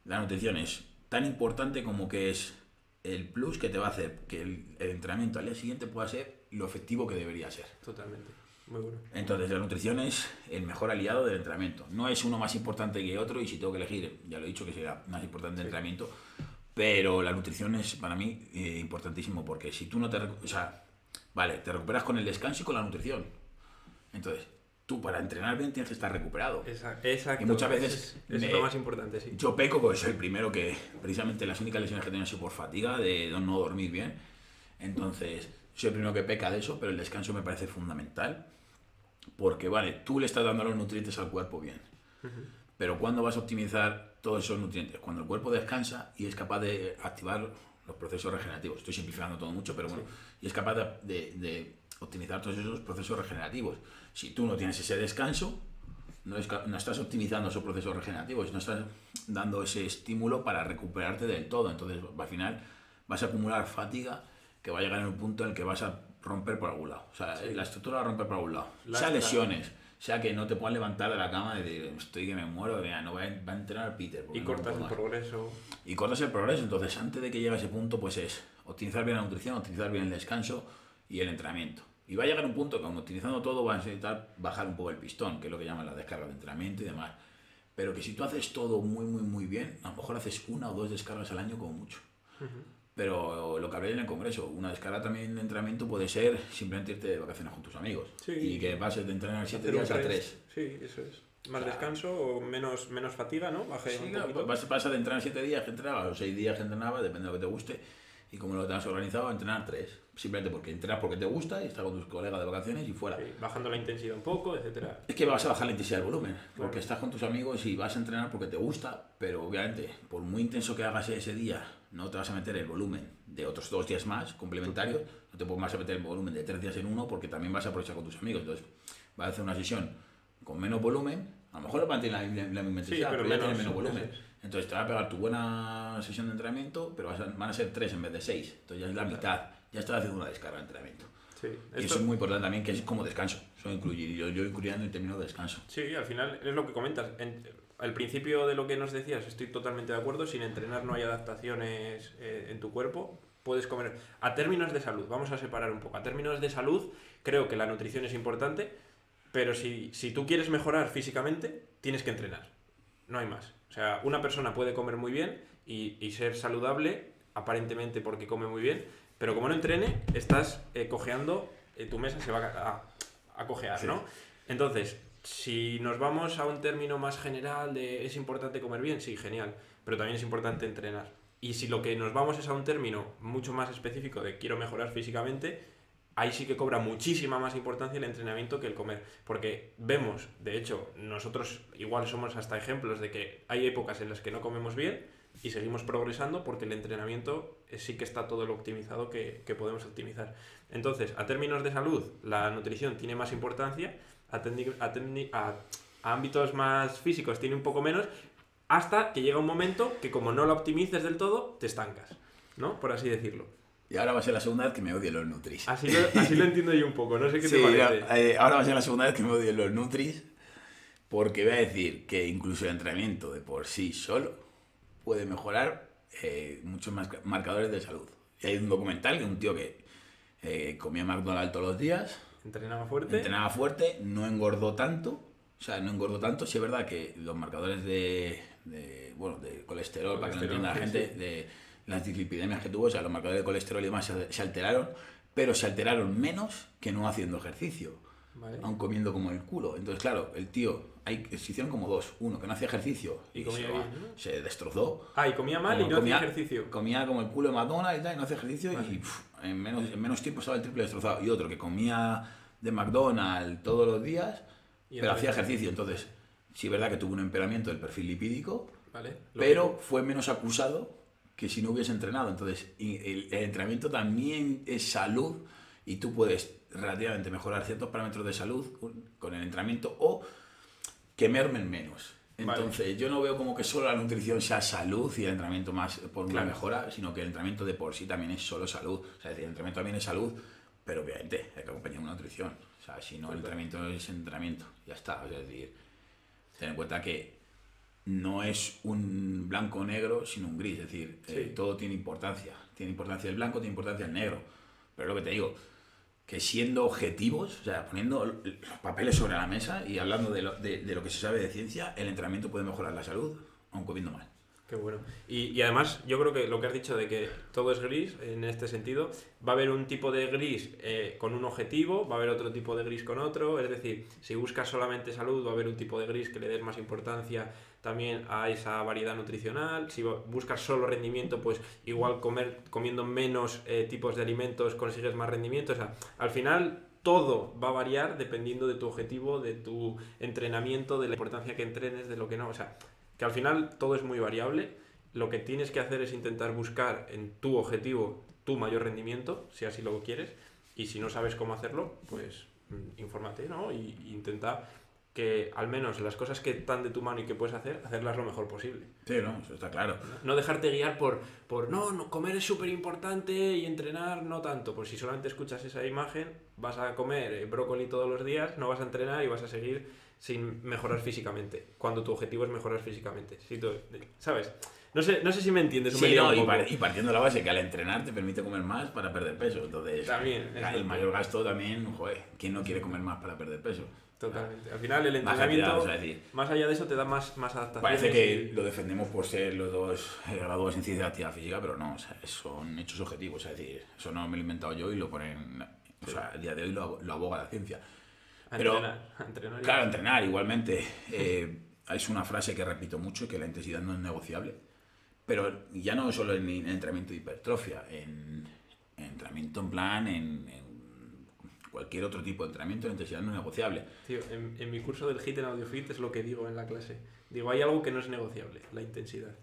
la nutrición es tan importante como que es el plus que te va a hacer que el, el entrenamiento al día siguiente pueda ser lo efectivo que debería ser. Totalmente. Muy bueno. Entonces, la nutrición es el mejor aliado del entrenamiento. No es uno más importante que otro, y si tengo que elegir, ya lo he dicho que será más importante el entrenamiento, pero la nutrición es para mí eh, importantísimo porque si tú no te. O sea, vale, te recuperas con el descanso y con la nutrición. Entonces, tú para entrenar bien tienes que estar recuperado. Exacto. Y muchas veces es, eso es lo más importante, sí. Yo peco porque soy el primero que, precisamente las únicas lesiones que han sido por fatiga, de no dormir bien. Entonces, soy el primero que peca de eso, pero el descanso me parece fundamental. Porque, vale, tú le estás dando los nutrientes al cuerpo bien. Pero ¿cuándo vas a optimizar todos esos nutrientes? Cuando el cuerpo descansa y es capaz de activar los procesos regenerativos. Estoy simplificando todo mucho, pero bueno, y es capaz de, de- de optimizar todos esos procesos regenerativos. Si tú no tienes ese descanso, no, es ca- no estás optimizando esos procesos regenerativos, no estás dando ese estímulo para recuperarte del todo. Entonces, al final, vas a acumular fatiga que va a llegar en un punto en el que vas a romper por algún lado. O sea, la estructura va a romper por algún lado. La- sea lesiones, sea que no te puedas levantar de la cama y decir, estoy que me muero, vea, no va a, va a entrenar Peter. Y no cortas el más". progreso. Y cortas el progreso. Entonces, antes de que llegue a ese punto, pues es optimizar bien la nutrición, optimizar bien el descanso y el entrenamiento. Y va a llegar un punto que, como utilizando todo, vas a necesitar bajar un poco el pistón, que es lo que llaman la descarga de entrenamiento y demás. Pero que si tú haces todo muy, muy, muy bien, a lo mejor haces una o dos descargas al año como mucho. Pero lo que hablé en el congreso, una descarga también de entrenamiento puede ser simplemente irte de vacaciones con tus amigos. Sí. Y que pases de entrenar siete Hacer un días a tres. tres. Sí, eso es. Más O sea, descanso o menos, menos fatiga, ¿no? Baje Sí, un claro, pasa de entrenar siete días que entrenabas o seis días que entrenabas, depende de lo que te guste. Y como lo tengas organizado, entrenar tres. Simplemente porque entrenas porque te gusta y estás con tus colegas de vacaciones y fuera. Sí, bajando la intensidad un poco, etcétera. Es que vas a bajar la intensidad del volumen, porque Claro. estás con tus amigos y vas a entrenar porque te gusta, pero obviamente, por muy intenso que hagas ese día, no te vas a meter el volumen de otros dos días más complementarios, no te vas a meter el volumen de tres días en uno porque también vas a aprovechar con tus amigos. Entonces, vas a hacer una sesión con menos volumen, a lo mejor mantiene la, la- la misma Sí, intensidad, pero pero, ya tienes menos volumen. eso es. Entonces, te va a pegar tu buena sesión de entrenamiento, pero vas a- van a ser tres en vez de seis. Entonces, ya es la mitad. Ya estás haciendo una descarga de entrenamiento. Sí, Y eso es muy importante también, que es como descanso. Eso incluye, yo, yo incluiría en el término de descanso. Sí, al final es lo que comentas. En- al principio de lo que nos decías, estoy totalmente de acuerdo. Sin entrenar no hay adaptaciones eh, en tu cuerpo. Puedes comer. A términos de salud, vamos a separar un poco. A términos de salud, creo que la nutrición es importante, pero si, si tú quieres mejorar físicamente, tienes que entrenar. No hay más. O sea, una persona puede comer muy bien y, y ser saludable, aparentemente porque come muy bien, pero como no entrene, estás eh, cojeando, eh, tu mesa se va a, a- a cojear, Sí. ¿no? Entonces, si nos vamos a un término más general de es importante comer bien, sí, genial, pero también es importante entrenar. Y si lo que nos vamos es a un término mucho más específico de quiero mejorar físicamente, ahí sí que cobra muchísima más importancia el entrenamiento que el comer. Porque vemos, de hecho, nosotros igual somos hasta ejemplos de que hay épocas en las que no comemos bien y seguimos progresando porque el entrenamiento eh, sí que está todo lo optimizado que, podemos optimizar. Entonces, a términos de salud, la nutrición tiene más importancia, a- a ámbitos más físicos tiene un poco menos, hasta que llega un momento que como no la optimices del todo, te estancas, ¿no? Por así decirlo. Y ahora va a ser la segunda vez que me odien los Nutris. Así lo, así lo entiendo yo un poco, no sé qué Sí, te parece. eh, ahora va a ser la segunda vez que me odien los Nutris, porque voy a decir que incluso el entrenamiento de por sí solo puede mejorar eh, muchos más marcadores de salud. Y hay un documental de un tío que eh, comía McDonald's todos los días, Entrenaba fuerte. entrenaba fuerte, no engordó tanto, o sea, no engordó tanto. Sí es verdad que los marcadores de, de, bueno, de colesterol, para que Colesterol, entienda la gente, sí. de las dislipidemias que tuvo, o sea, los marcadores de colesterol y demás se, se alteraron, pero se alteraron menos que no haciendo ejercicio, Vale. aun comiendo como el culo. Entonces, claro, el tío, hay, se hicieron como dos. Uno que no hacía ejercicio Y y, comía se, bien, va- ¿no? se destrozó. Ah, y comía mal y no comía- hacía ejercicio. Comía como el culo de McDonald's y tal, y no hacía ejercicio Vale. y pf, en, menos, en menos tiempo estaba el triple destrozado. Y otro que comía de McDonald's todos los días, pero hacía ejercicio. Entonces, sí es verdad que tuvo un empeoramiento del perfil lipídico, Vale. pero fue menos acusado que si no hubiese entrenado. Entonces, el, el entrenamiento también es salud y tú puedes relativamente mejorar ciertos parámetros de salud con, el entrenamiento o que mermen menos. Vale. Entonces, yo no veo como que solo la nutrición sea salud y el entrenamiento más por una Claro. mejora, sino que el entrenamiento de por sí también es solo salud. O sea, es decir, el entrenamiento también es salud, pero obviamente hay que acompañar una nutrición. O sea, si no, el entrenamiento es entrenamiento. Ya está. Es decir, ten en cuenta que no es un blanco o negro, sino un gris. Es decir, eh, todo tiene importancia. Tiene importancia el blanco, tiene importancia el negro. Pero es lo que te digo, que siendo objetivos, o sea, poniendo los papeles sobre la mesa y hablando de lo, de- de lo que se sabe de ciencia, el entrenamiento puede mejorar la salud, aun comiendo mal. Qué bueno. Y, y además, yo creo que lo que has dicho de que todo es gris, en este sentido, va a haber un tipo de gris eh, con un objetivo, va a haber otro tipo de gris con otro. Es decir, si buscas solamente salud, va a haber un tipo de gris que le des más importancia también a esa variedad nutricional. Si bu- buscas solo rendimiento, pues igual comer, comiendo menos eh, tipos de alimentos consigues más rendimiento. O sea, al final todo va a variar dependiendo de tu objetivo, de tu entrenamiento, de la importancia que entrenes, de lo que no. O sea, que al final todo es muy variable. Lo que tienes que hacer es intentar buscar en tu objetivo tu mayor rendimiento, si así lo quieres, y si no sabes cómo hacerlo, pues mm, infórmate, ¿no? Y, y intenta que al menos las cosas que están de tu mano y que puedes hacer, hacerlas lo mejor posible. Sí, no, eso está claro. No dejarte guiar por, por no, no, comer es súper importante y entrenar no tanto. Pues si solamente escuchas esa imagen, vas a comer eh, brócoli todos los días, no vas a entrenar y vas a seguir sin mejorar físicamente, cuando tu objetivo es mejorar físicamente. Si tú- ¿Sabes? No sé, no sé si me entiendes. me Sí, no, y, par- y partiendo de la base que al entrenar te permite comer más para perder peso. Entonces, También, el mayor gasto también, joder, ¿quién no quiere comer más para perder peso? Totalmente. Al final el Más entrenamiento, sea, decir, más allá de eso, te da más, más adaptación. Parece que lo defendemos por ser los dos eh, graduados en ciencia de actividad física, pero no, o sea, son hechos objetivos. Es decir, eso no me lo he inventado yo y lo ponen. O sea, a día de hoy lo, lo aboga la ciencia. Pero- entrenar, entrenar Claro, entrenar igualmente. eh, es una frase que repito mucho que la intensidad no es negociable. Pero ya no solo en, en entrenamiento de hipertrofia, en, en entrenamiento en plan, en, en cualquier otro tipo de entrenamiento, la intensidad no es negociable. Tío, en, en mi curso del HIT en AudioFit es lo que digo en la clase. Digo, hay algo que no es negociable, la intensidad.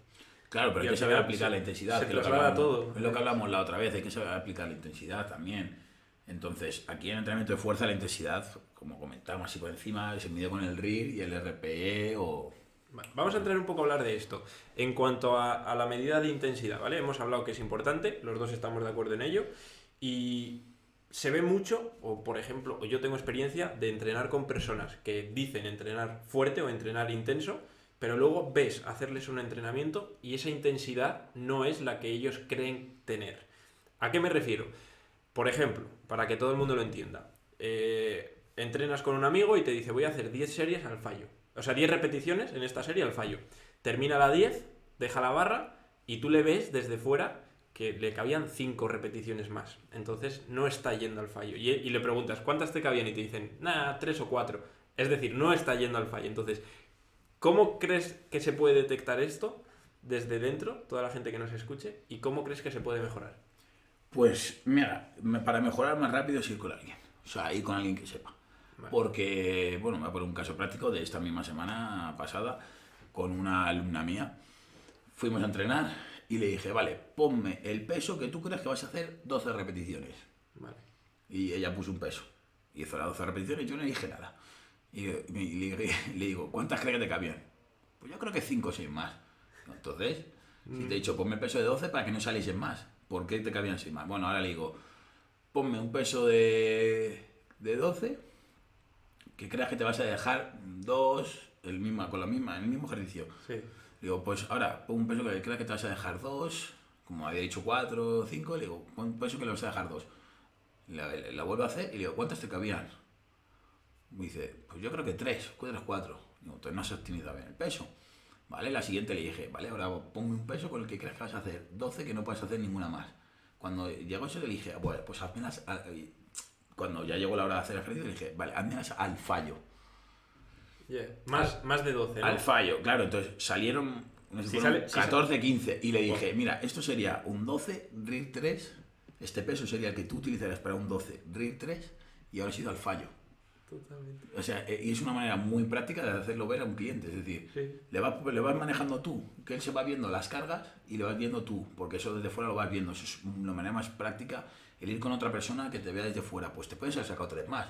Claro, pero Y hay que saber aplicar se- la intensidad. se que lo que hablamos- todo. Es lo que hablamos la otra vez, hay que saber aplicar la intensidad también. Entonces, aquí en entrenamiento de fuerza, la intensidad, como comentamos así por encima, se mide con el RIR y el RPE o... Vamos a entrar un poco a hablar de esto. En cuanto a, a la medida de intensidad, ¿vale? Hemos hablado que es importante, los dos estamos de acuerdo en ello. Y se ve mucho, o por ejemplo, yo tengo experiencia de entrenar con personas que dicen entrenar fuerte o entrenar intenso, pero luego ves hacerles un entrenamiento y esa intensidad no es la que ellos creen tener. ¿A qué me refiero? Por ejemplo, para que todo el mundo lo entienda, eh, entrenas con un amigo y te dice voy a hacer 10 series al fallo. O sea, 10 repeticiones en esta serie al fallo. Termina la 10, deja la barra y tú le ves desde fuera que le cabían 5 repeticiones más. Entonces no está yendo al fallo. Y, le preguntas, ¿cuántas te cabían? Y te dicen, nada, 3 o 4. Es decir, no está yendo al fallo. Entonces, ¿cómo crees que se puede detectar esto desde dentro, toda la gente que nos escuche? ¿Y cómo crees que se puede mejorar? Pues mira, para mejorar más rápido es ir con alguien. O sea, ir con alguien que sepa. Vale. Porque, bueno, me voy a poner un caso práctico de esta misma semana pasada con una alumna mía. Fuimos a entrenar y le dije, vale, ponme el peso que tú crees que vas a hacer 12 repeticiones. Vale. Y ella puso un peso. Y hizo las 12 repeticiones y yo no le dije nada. Y, le, digo, ¿cuántas crees que te cabían? Pues yo creo que 5 o 6 más. Entonces, si te he dicho, ponme el peso de 12 para que no saliesen más. ¿Por qué te cabían 6 más? Bueno, ahora le digo, ponme un peso de, de 12 que creas que te vas a dejar dos, el misma, con la misma, el mismo ejercicio. Sí. Digo, pues ahora, pon un peso que creas que te vas a dejar dos, como había dicho cuatro cinco, le digo, pon un peso que le vas a dejar dos. La, la vuelvo a hacer y le digo, ¿cuántas te cabían? Me dice, pues yo creo que tres, cuatro, cuatro. Digo, entonces no has optimizado bien el peso. Vale, la siguiente le dije, vale, ahora ponme un peso con el que creas que vas a hacer 12 que no puedes hacer ninguna más. Cuando llegó eso le dije, bueno, pues hazmelas, a- y cuando ya llegó la hora de hacer el ejercicio dije, vale, hazmelas al fallo. Yeah. Más, más de 12, ¿no? Al fallo, claro, entonces salieron no sé, Si sale- si 14, 15 y le dije, mira, esto sería un 12, RIR 3, este peso sería el que tú utilizarías para un 12, RIR 3 y ahora has ido al fallo. Totalmente. O sea, eh, y es una manera muy práctica de hacerlo ver a un cliente, es decir, Sí. le, vas, le vas manejando tú, que él se va viendo las cargas y le vas viendo tú, porque eso desde fuera lo vas viendo, eso es la manera más práctica, el ir con otra persona que te vea desde fuera, pues te puedes haber sacado tres más.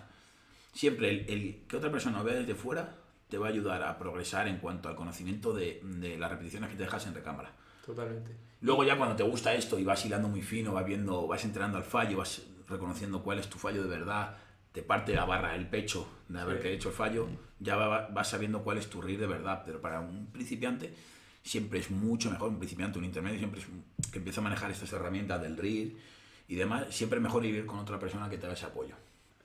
Siempre el, el que otra persona lo vea desde fuera te va a ayudar a progresar en cuanto al conocimiento de, de las repeticiones que te dejas en recámara. Totalmente. Luego ya cuando te gusta esto y vas hilando muy fino, vas viendo, vas entrenando al fallo, vas reconociendo cuál es tu fallo de verdad, te parte la barra el pecho de haber Sí. hecho el fallo, ya va- vas sabiendo cuál es tu RIR de verdad. Pero para un principiante siempre es mucho mejor, un principiante, un intermedio, siempre es que empieza a manejar estas herramientas del RIR y demás, siempre mejor ir con otra persona que te haga ese apoyo.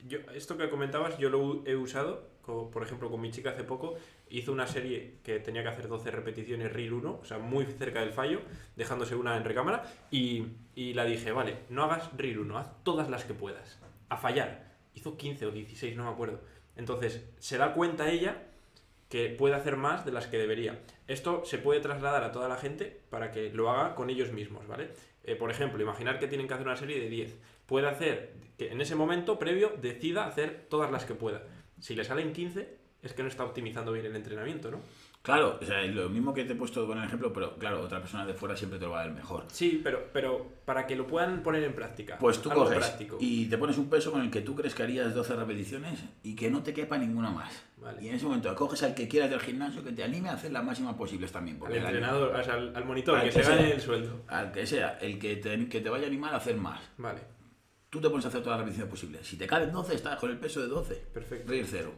Yo, esto que comentabas, yo lo he usado, co- por ejemplo, con mi chica hace poco, hizo una serie que tenía que hacer 12 repeticiones RIL 1, o sea, muy cerca del fallo, dejándose una en recámara, y, y la dije, vale, no hagas RIL 1, haz todas las que puedas, a fallar. Hizo 15 o 16, no me acuerdo. Entonces, se da cuenta ella que puede hacer más de las que debería. Esto se puede trasladar a toda la gente para que lo haga con ellos mismos, ¿vale? Eh, por ejemplo, imaginar que tienen que hacer una serie de 10. Puede hacer que en ese momento previo decida hacer todas las que pueda. Si le salen 15, es que no está optimizando bien el entrenamiento, ¿no? Claro, o sea, lo mismo que te he puesto con el ejemplo, pero claro, otra persona de fuera siempre te lo va a dar mejor. Sí, pero, pero para que lo puedan poner en práctica. Pues tú coges práctico. y te pones un peso con el que tú crees que harías 12 repeticiones y que no te quepa ninguna más. Vale. Y en ese momento coges al que quieras del gimnasio que te anime a hacer las máximas posibles también. Al Porque el entrenador, o sea, al, al monitor, Al que, que se gane sea. el sueldo. Al que sea, el que te, que te vaya a animar a hacer más. Vale, Tú te pones a hacer todas las repeticiones posibles. Si te caben 12, estás con el peso de 12. Perfecto. Reír cero.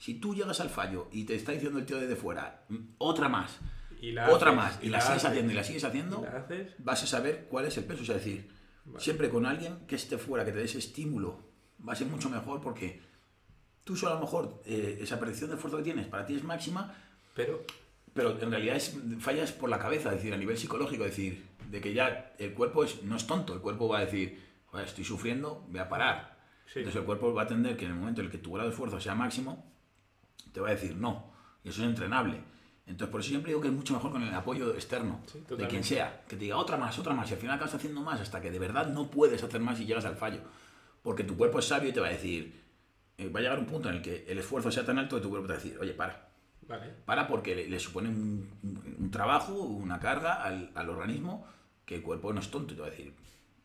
Si tú llegas al fallo y te está diciendo el tío desde fuera, "Mm, otra más. Y la otra haces, más, y, y la, la sigues haces, haciendo y la sigues haciendo, la vas a saber cuál es el peso. O sea, es decir, Vale. siempre con alguien que esté fuera, que te dé ese estímulo, va a ser mucho mejor porque tú solo a lo mejor eh, esa percepción de esfuerzo que tienes para ti es máxima, Pero pero en realidad es, fallas por la cabeza, es decir, a nivel psicológico, es decir, de que ya el cuerpo es, no es tonto, el cuerpo va a decir, "Joder, estoy sufriendo, voy a parar. Sí. Entonces el cuerpo va a entender que en el momento en el que tu grado de esfuerzo sea máximo, te va a decir no, y eso es entrenable. Entonces por eso siempre digo que es mucho mejor con el apoyo externo, Sí, de quien sea, que te diga otra más, otra más, y al final acabas haciendo más hasta que de verdad no puedes hacer más y llegas al fallo. Porque tu cuerpo es sabio y te va a decir, eh, va a llegar un punto en el que el esfuerzo sea tan alto que tu cuerpo te va a decir, oye, para. Vale. Para porque le, le supone un, un- un trabajo, una carga al, al organismo que el cuerpo no es tonto y te va a decir,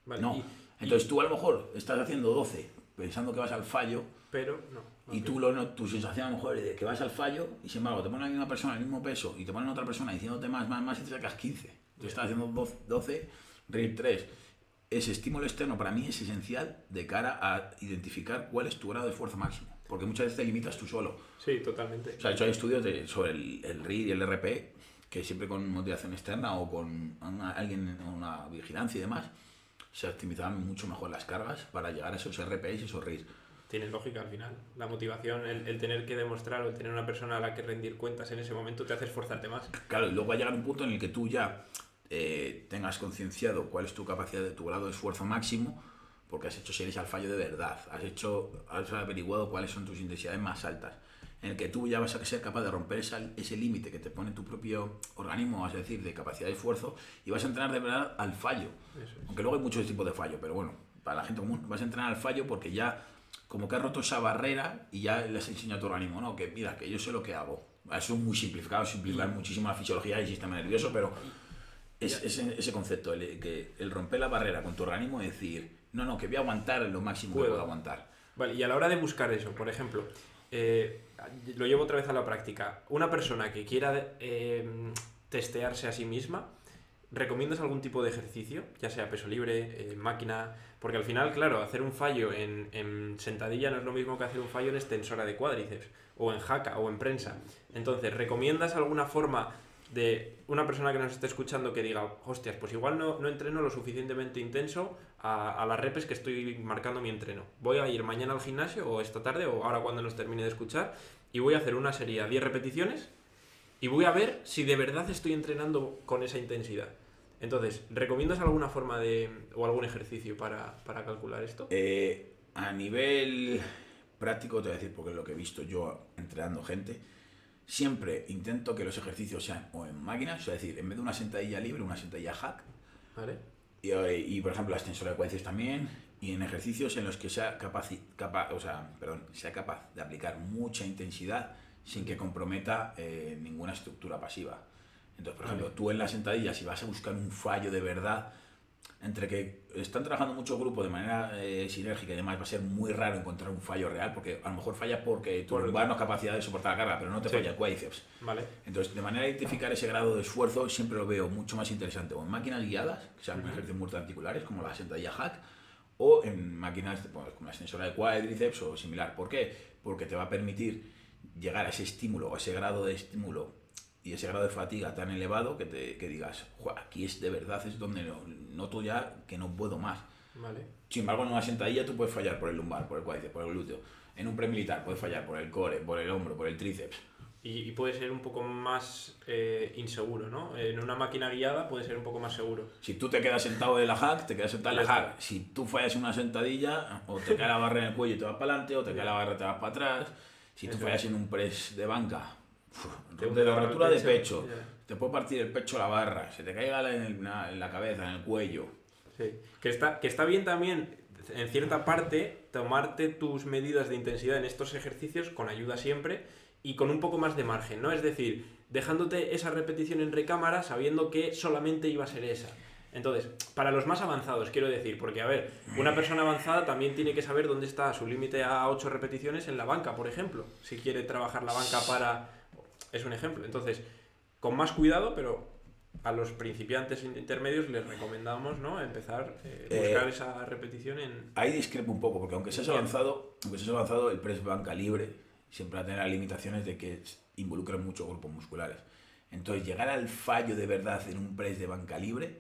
Vale, no. y- Entonces tú a lo mejor estás haciendo 12 pensando que vas al fallo Pero no. y tú lo, no- tu sensación a lo mejor es de que vas al fallo y sin embargo te ponen a la misma persona el mismo peso y te ponen otra persona diciéndote más, más, más y te sacas 15. Tú estás haciendo 12, 12 reír 3. Ese estímulo externo para mí es esencial de cara a identificar cuál es tu grado de esfuerzo máximo. Porque muchas veces te limitas tú solo. Sí, totalmente. O sea, de hecho hay estudios de- sobre el, el RIR y el RP que siempre con motivación externa o con una- alguien, una vigilancia y demás, se optimizaban mucho mejor las cargas para llegar a esos RPs y esos RIR. Tiene lógica al final. La motivación, el, el tener que demostrar o el tener una persona a la que rendir cuentas en ese momento te hace esforzarte más. Claro, y luego va a llegar un punto en el que tú ya eh, tengas concienciado cuál es tu capacidad de tu grado de esfuerzo máximo, porque has hecho series al fallo de verdad, has hecho, has averiguado cuáles son tus intensidades más altas, en el que tú ya vas a ser capaz de romper esa- ese límite que te pone tu propio organismo, vas a decir, de capacidad de esfuerzo, y vas a entrenar de verdad al fallo. Eso. Aunque luego hay muchos tipos de fallo, pero bueno, para la gente común vas a entrenar al fallo porque ya como que has roto esa barrera y ya le has enseñado a tu organismo, no, que mira, que yo sé lo que hago. Eso es muy simplificado, simplificar muchísimo la fisiología y el sistema nervioso, pero es, ese, ese concepto, el, que el romper la barrera con tu organismo y decir, no, no, que voy a aguantar lo máximo que Puedo. puedo aguantar. Vale, y a la hora de buscar eso, por ejemplo, eh, lo llevo otra vez a la práctica. Una persona que quiera eh, testearse a sí misma, ¿recomiendas algún tipo de ejercicio? Ya sea peso libre, eh, máquina. Porque al final, claro, hacer un fallo en, en sentadilla no es lo mismo que hacer un fallo en extensora de cuádriceps, o en jaca, o en prensa. Entonces, ¿recomiendas alguna forma de una persona que nos esté escuchando que diga, hostias, pues igual no, no entreno lo suficientemente intenso a, a las repes que estoy marcando mi entreno. Voy a ir mañana al gimnasio o esta tarde o ahora cuando nos termine de escuchar y voy a hacer una serie a 10 repeticiones y voy a ver si de verdad estoy entrenando con esa intensidad. Entonces, ¿recomiendas alguna forma de o algún ejercicio para, para calcular esto? Eh, a nivel práctico, te voy a decir, porque es lo que he visto yo entrenando gente, siempre intento que los ejercicios sean o en máquinas, o sea, es decir, en vez de una sentadilla libre, una sentadilla hack, ¿Vale? y, eh, y, por ejemplo la extensora de cuádriceps también, y en ejercicios en los que sea capaz, capa- o sea, perdón, sea capaz de aplicar mucha intensidad sin que comprometa eh, ninguna estructura pasiva. Entonces, por ejemplo, tú en la sentadilla, si vas a buscar un fallo de verdad, entre que están trabajando muchos grupos de manera eh, sinérgica y demás, va a ser muy raro encontrar un fallo real, porque a lo mejor falla porque tu lumbar no es capacidad de soportar la carga, pero no te Sí. falla el cuádriceps. ¿Vale? Entonces, de manera de identificar ese grado de esfuerzo, siempre lo veo mucho más interesante o en máquinas guiadas, que sean ejercicios multiarticulares, como la sentadilla hack, o en máquinas pues, como la extensora de cuádriceps o similar. ¿Por qué? Porque te va a permitir llegar a ese estímulo o ese grado de estímulo y ese grado de fatiga tan elevado que, te, que digas, "Jua, aquí es de verdad, es donde no- noto ya que no puedo más. ¿Vale? Sin embargo, en una sentadilla tú puedes fallar por el lumbar, por el cuádriceps, por el glúteo. En un premilitar puedes fallar por el core, por el hombro, por el tríceps. Y, y puede ser un poco más eh, inseguro, ¿no? En una máquina guiada puede ser un poco más seguro. Si tú te quedas sentado en la hack, te quedas sentado en la hack. Si tú fallas en una sentadilla, o te cae la barra en el cuello y te vas para adelante, o te cae la barra y te vas para atrás. Si tú Eso fallas en un press de banca, de hunde la rotura de pecho, te puede partir el pecho la barra, se te caiga en, el- en la cabeza, en el cuello. Sí. Que está, que está bien también, en cierta parte, tomarte tus medidas de intensidad en estos ejercicios con ayuda siempre y con un poco más de margen, ¿no? Es decir, dejándote esa repetición en recámara sabiendo que solamente iba a ser esa. Entonces, para los más avanzados, quiero decir, porque a ver, una persona avanzada también tiene que saber dónde está su límite a 8 repeticiones en la banca, por ejemplo, si quiere trabajar la banca para... Es un ejemplo. Entonces, con más cuidado, pero a los principiantes intermedios les recomendamos ¿no? empezar eh, Eh, buscar esa repetición en Ahí discrepo un poco, porque aunque seas avanzado, aunque seas avanzado, el press banca libre siempre va a tener las limitaciones de que involucra muchos grupos musculares. Entonces, llegar al fallo de verdad en un press de banca libre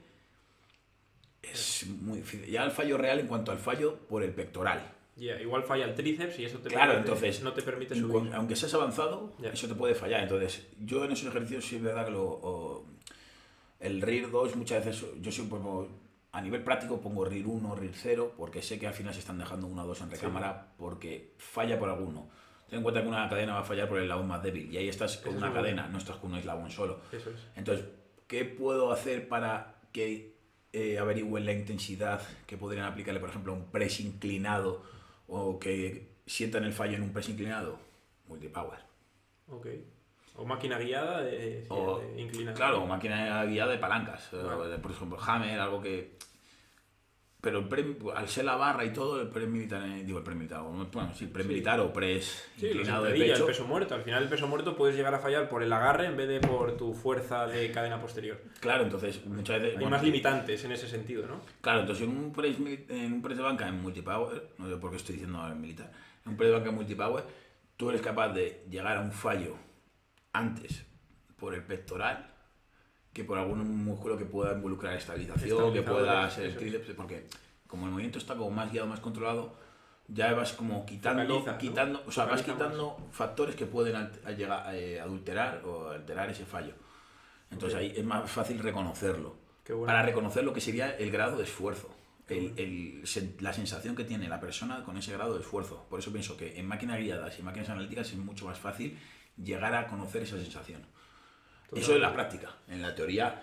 es muy difícil. Ya al fallo real en cuanto al fallo por el pectoral. Ya, igual falla el tríceps y eso te Claro, permite- entonces, no te permite subir. Aunque seas avanzado, eso te puede fallar. Entonces, yo en esos ejercicios sí es verdad que lo, o- el RIR 2 muchas veces, yo siempre pongo, a nivel práctico pongo RIR 1, RIR 0, porque sé que al final se están dejando uno o dos en recámara porque falla por alguno. Ten en cuenta que una cadena va a fallar por el eslabón más débil y ahí estás con Eso una cadena, no estás con un eslabón solo. Eso es. Entonces, ¿qué puedo hacer para que eh, averigüen la intensidad que podrían aplicarle, por ejemplo, a un press inclinado o que sientan el fallo en un press inclinado? Multipower. Ok. O máquina guiada de, O, de inclinación. claro, o máquina guiada de palancas. Vale. por ejemplo, Hammer, algo que. Pero el pre- al ser la barra y todo, el pre militar, eh, digo el pre militar, bueno, sí, pre militar o press Sí, inclinado de pecho. el peso muerto. Al final el peso muerto puedes llegar a fallar por el agarre en vez de por tu fuerza de cadena posterior. Claro, entonces muchas veces. Hay bueno, más limitantes en ese sentido, ¿no? Claro, entonces en un press, en un press de banca en multipower, no sé por qué estoy diciendo en militar, en un press de banca en multipower, tú eres capaz de llegar a un fallo antes por el pectoral que por algún músculo que pueda involucrar estabilización, que pueda ser el tríceps, porque como el movimiento está como más guiado, más controlado, ya vas como quitando, Focaliza, ¿no? quitando, o sea, vas quitando factores que pueden a llegar, eh, adulterar o alterar ese fallo. Entonces Ok. ahí es más fácil reconocerlo bueno. para reconocer lo que sería el grado de esfuerzo, el- el la sensación que tiene la persona con ese grado de esfuerzo. Por eso pienso que en máquinas guiadas y máquinas analíticas es mucho más fácil llegar a conocer esa sensación. Eso es la práctica. En la teoría,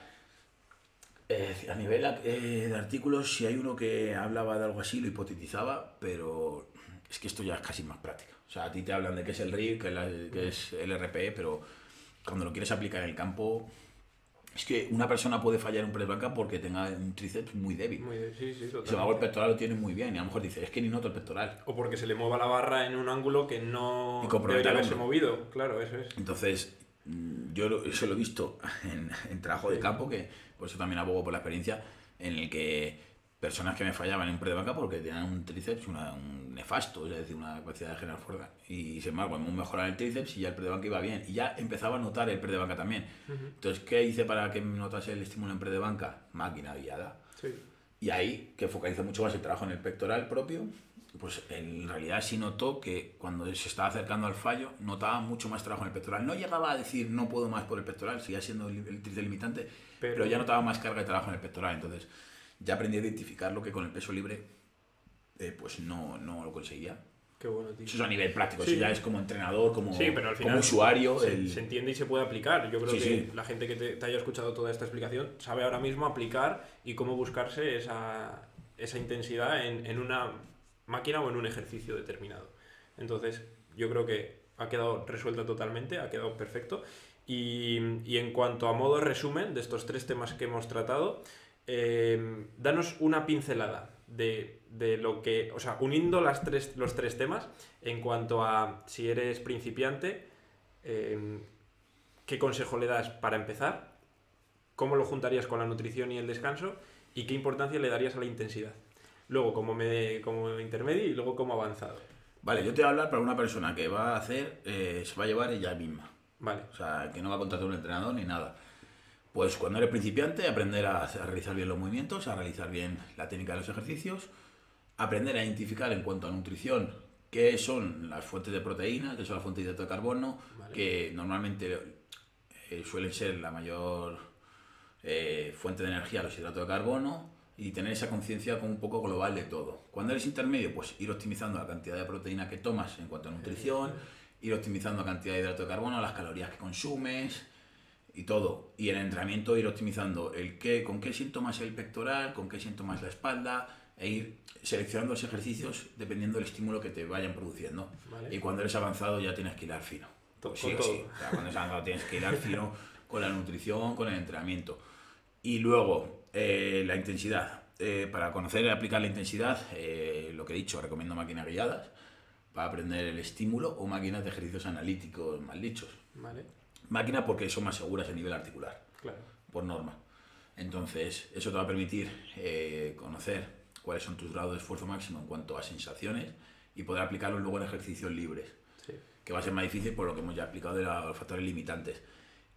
eh, a nivel eh, de artículos, si hay uno que hablaba de algo así, lo hipotetizaba, pero es que esto ya es casi más práctica. O sea, a ti te hablan de qué es el la- que es el RPE, pero cuando lo quieres aplicar en el campo, es que una persona puede fallar un press banca porque tenga un tríceps muy débil. Muy bien, sí, sí, el pectoral lo tiene muy bien y a lo mejor dice, es que ni noto el pectoral. O porque se le mueva la barra en un ángulo que no debería haberse movido. Claro, eso es. Entonces, yo lo- eso lo he visto en, en trabajo de campo, que por eso también abogo por la experiencia, en el que personas que me fallaban en pre de banca porque tenían un tríceps una- un nefasto, es decir, una capacidad de generar fuerza. Y sin embargo, hemos mejorado el tríceps y ya el pre de banca iba bien. Y ya empezaba a notar el pre de banca también. Entonces, ¿qué hice para que notase el estímulo en pre de banca? Máquina guiada. Sí. Y ahí, que focaliza mucho más el trabajo en el pectoral propio, pues en realidad sí notó que cuando se estaba acercando al fallo, notaba mucho más trabajo en el pectoral. No llegaba a decir no puedo más por el pectoral, seguía siendo el, tríceps limitante, Pero- pero... ya notaba más carga de trabajo en el pectoral. Entonces ya aprendí a identificar lo que con el peso libre eh, pues no, no lo conseguía. Qué bueno, tío. Eso es a nivel práctico, Sí. eso ya es como entrenador, como, Sí, pero al final como usuario. se, el- se entiende y se puede aplicar. Yo creo Sí, que la gente que te, te haya escuchado toda esta explicación sabe ahora mismo aplicar y cómo buscarse esa, esa intensidad en, en una máquina o en un ejercicio determinado. Entonces, yo creo que ha quedado resuelta totalmente, ha quedado perfecto. Y, y en cuanto a modo resumen de estos tres temas que hemos tratado, eh, danos una pincelada de, de lo que, o sea, uniendo las tres, los tres temas, en cuanto a si eres principiante, eh, ¿qué consejo le das para empezar? ¿Cómo lo juntarías con la nutrición y el descanso? ¿Y qué importancia le darías a la intensidad? Luego como, me, como intermedio y luego como avanzado. Vale, yo te voy a hablar para una persona que va a hacer, eh, se va a llevar ella misma. Vale, O sea, que no va a contratar un entrenador ni nada. Pues cuando eres principiante, aprender a, a realizar bien los movimientos, a realizar bien la técnica de los ejercicios, aprender a identificar en cuanto a nutrición qué son las fuentes de proteína, qué son las fuentes de hidrato de carbono, Vale. que normalmente eh, suelen ser la mayor eh, fuente de energía los hidratos de carbono y tener esa conciencia como un poco global de todo. Cuando eres intermedio, pues ir optimizando la cantidad de proteína que tomas en cuanto a nutrición, ir optimizando la cantidad de hidrato de carbono, las calorías que consumes y todo. Y en el entrenamiento ir optimizando el qué, con qué siento más el pectoral, con qué siento más la espalda, e ir seleccionando los ejercicios dependiendo del estímulo que te vayan produciendo. Vale. Y cuando eres avanzado ya tienes que hilar fino. Pues sí todo. sí. O sea, cuando eres avanzado tienes que hilar fino con la nutrición, con el entrenamiento. Y luego, eh, la intensidad. Eh, para conocer y aplicar la intensidad, eh, lo que he dicho, recomiendo máquinas guiadas para aprender el estímulo o máquinas de ejercicios analíticos mal dichos. vale, Máquinas porque son más seguras a nivel articular, claro. por norma. Entonces, eso te va a permitir conocer cuáles son tus grados de esfuerzo máximo en cuanto a sensaciones y poder aplicarlos luego en ejercicios libres Sí. que va a ser más difícil por lo que hemos ya explicado de los factores limitantes.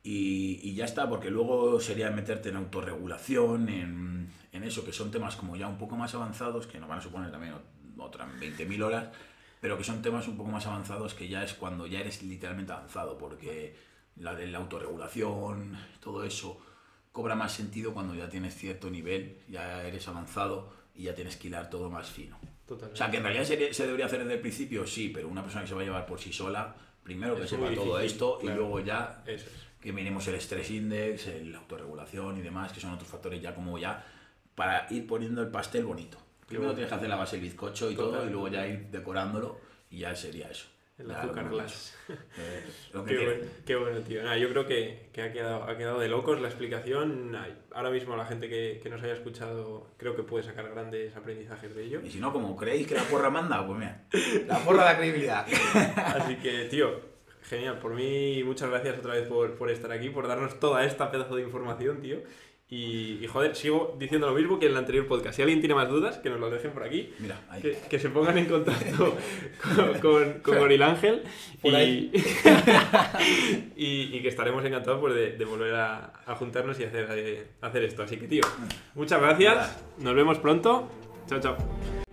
Y, y ya está, porque luego sería meterte en autorregulación, en, en eso, que son temas como ya un poco más avanzados, que nos van a suponer también ot- otras 20.000 horas, pero que son temas un poco más avanzados que ya es cuando ya eres literalmente avanzado, porque la de la autorregulación, todo eso cobra más sentido cuando ya tienes cierto nivel, ya eres avanzado y ya tienes que hilar todo más fino. Totalmente. O sea, que en realidad se, se debería hacer desde el principio, sí, pero una persona que se va a llevar por sí sola, primero que Es sepa todo esto claro. y luego ya Eso es. Que miremos el stress index, la autorregulación y demás, que son otros factores ya como ya para ir poniendo el pastel bonito. Primero bueno. tienes que hacer la base del bizcocho y todo, Total. y luego ya ir decorándolo y ya sería eso. El azúcar glass. Eh, Qué bueno, qué bueno, tío. Nada, yo creo que, que ha, quedado, ha quedado de locos la explicación. Ahora mismo la gente que, que nos haya escuchado creo que puede sacar grandes aprendizajes de ello. Y si no, como creéis que la porra manda, pues mira, la porra de la credibilidad. Así que, tío, genial. Por mí, muchas gracias otra vez por, por estar aquí, por darnos toda esta pedazo de información, tío. Y, y, joder, sigo diciendo lo mismo que en el anterior podcast. Si alguien tiene más dudas, que nos lo dejen por aquí. Mira, ahí. Que, que se pongan en contacto con, con, con Goril Ángel y, y, y que estaremos encantados pues, de, de volver a, a juntarnos y hacer, eh, hacer esto. Así que, tío, muchas gracias. Nos vemos pronto. Chao, chao.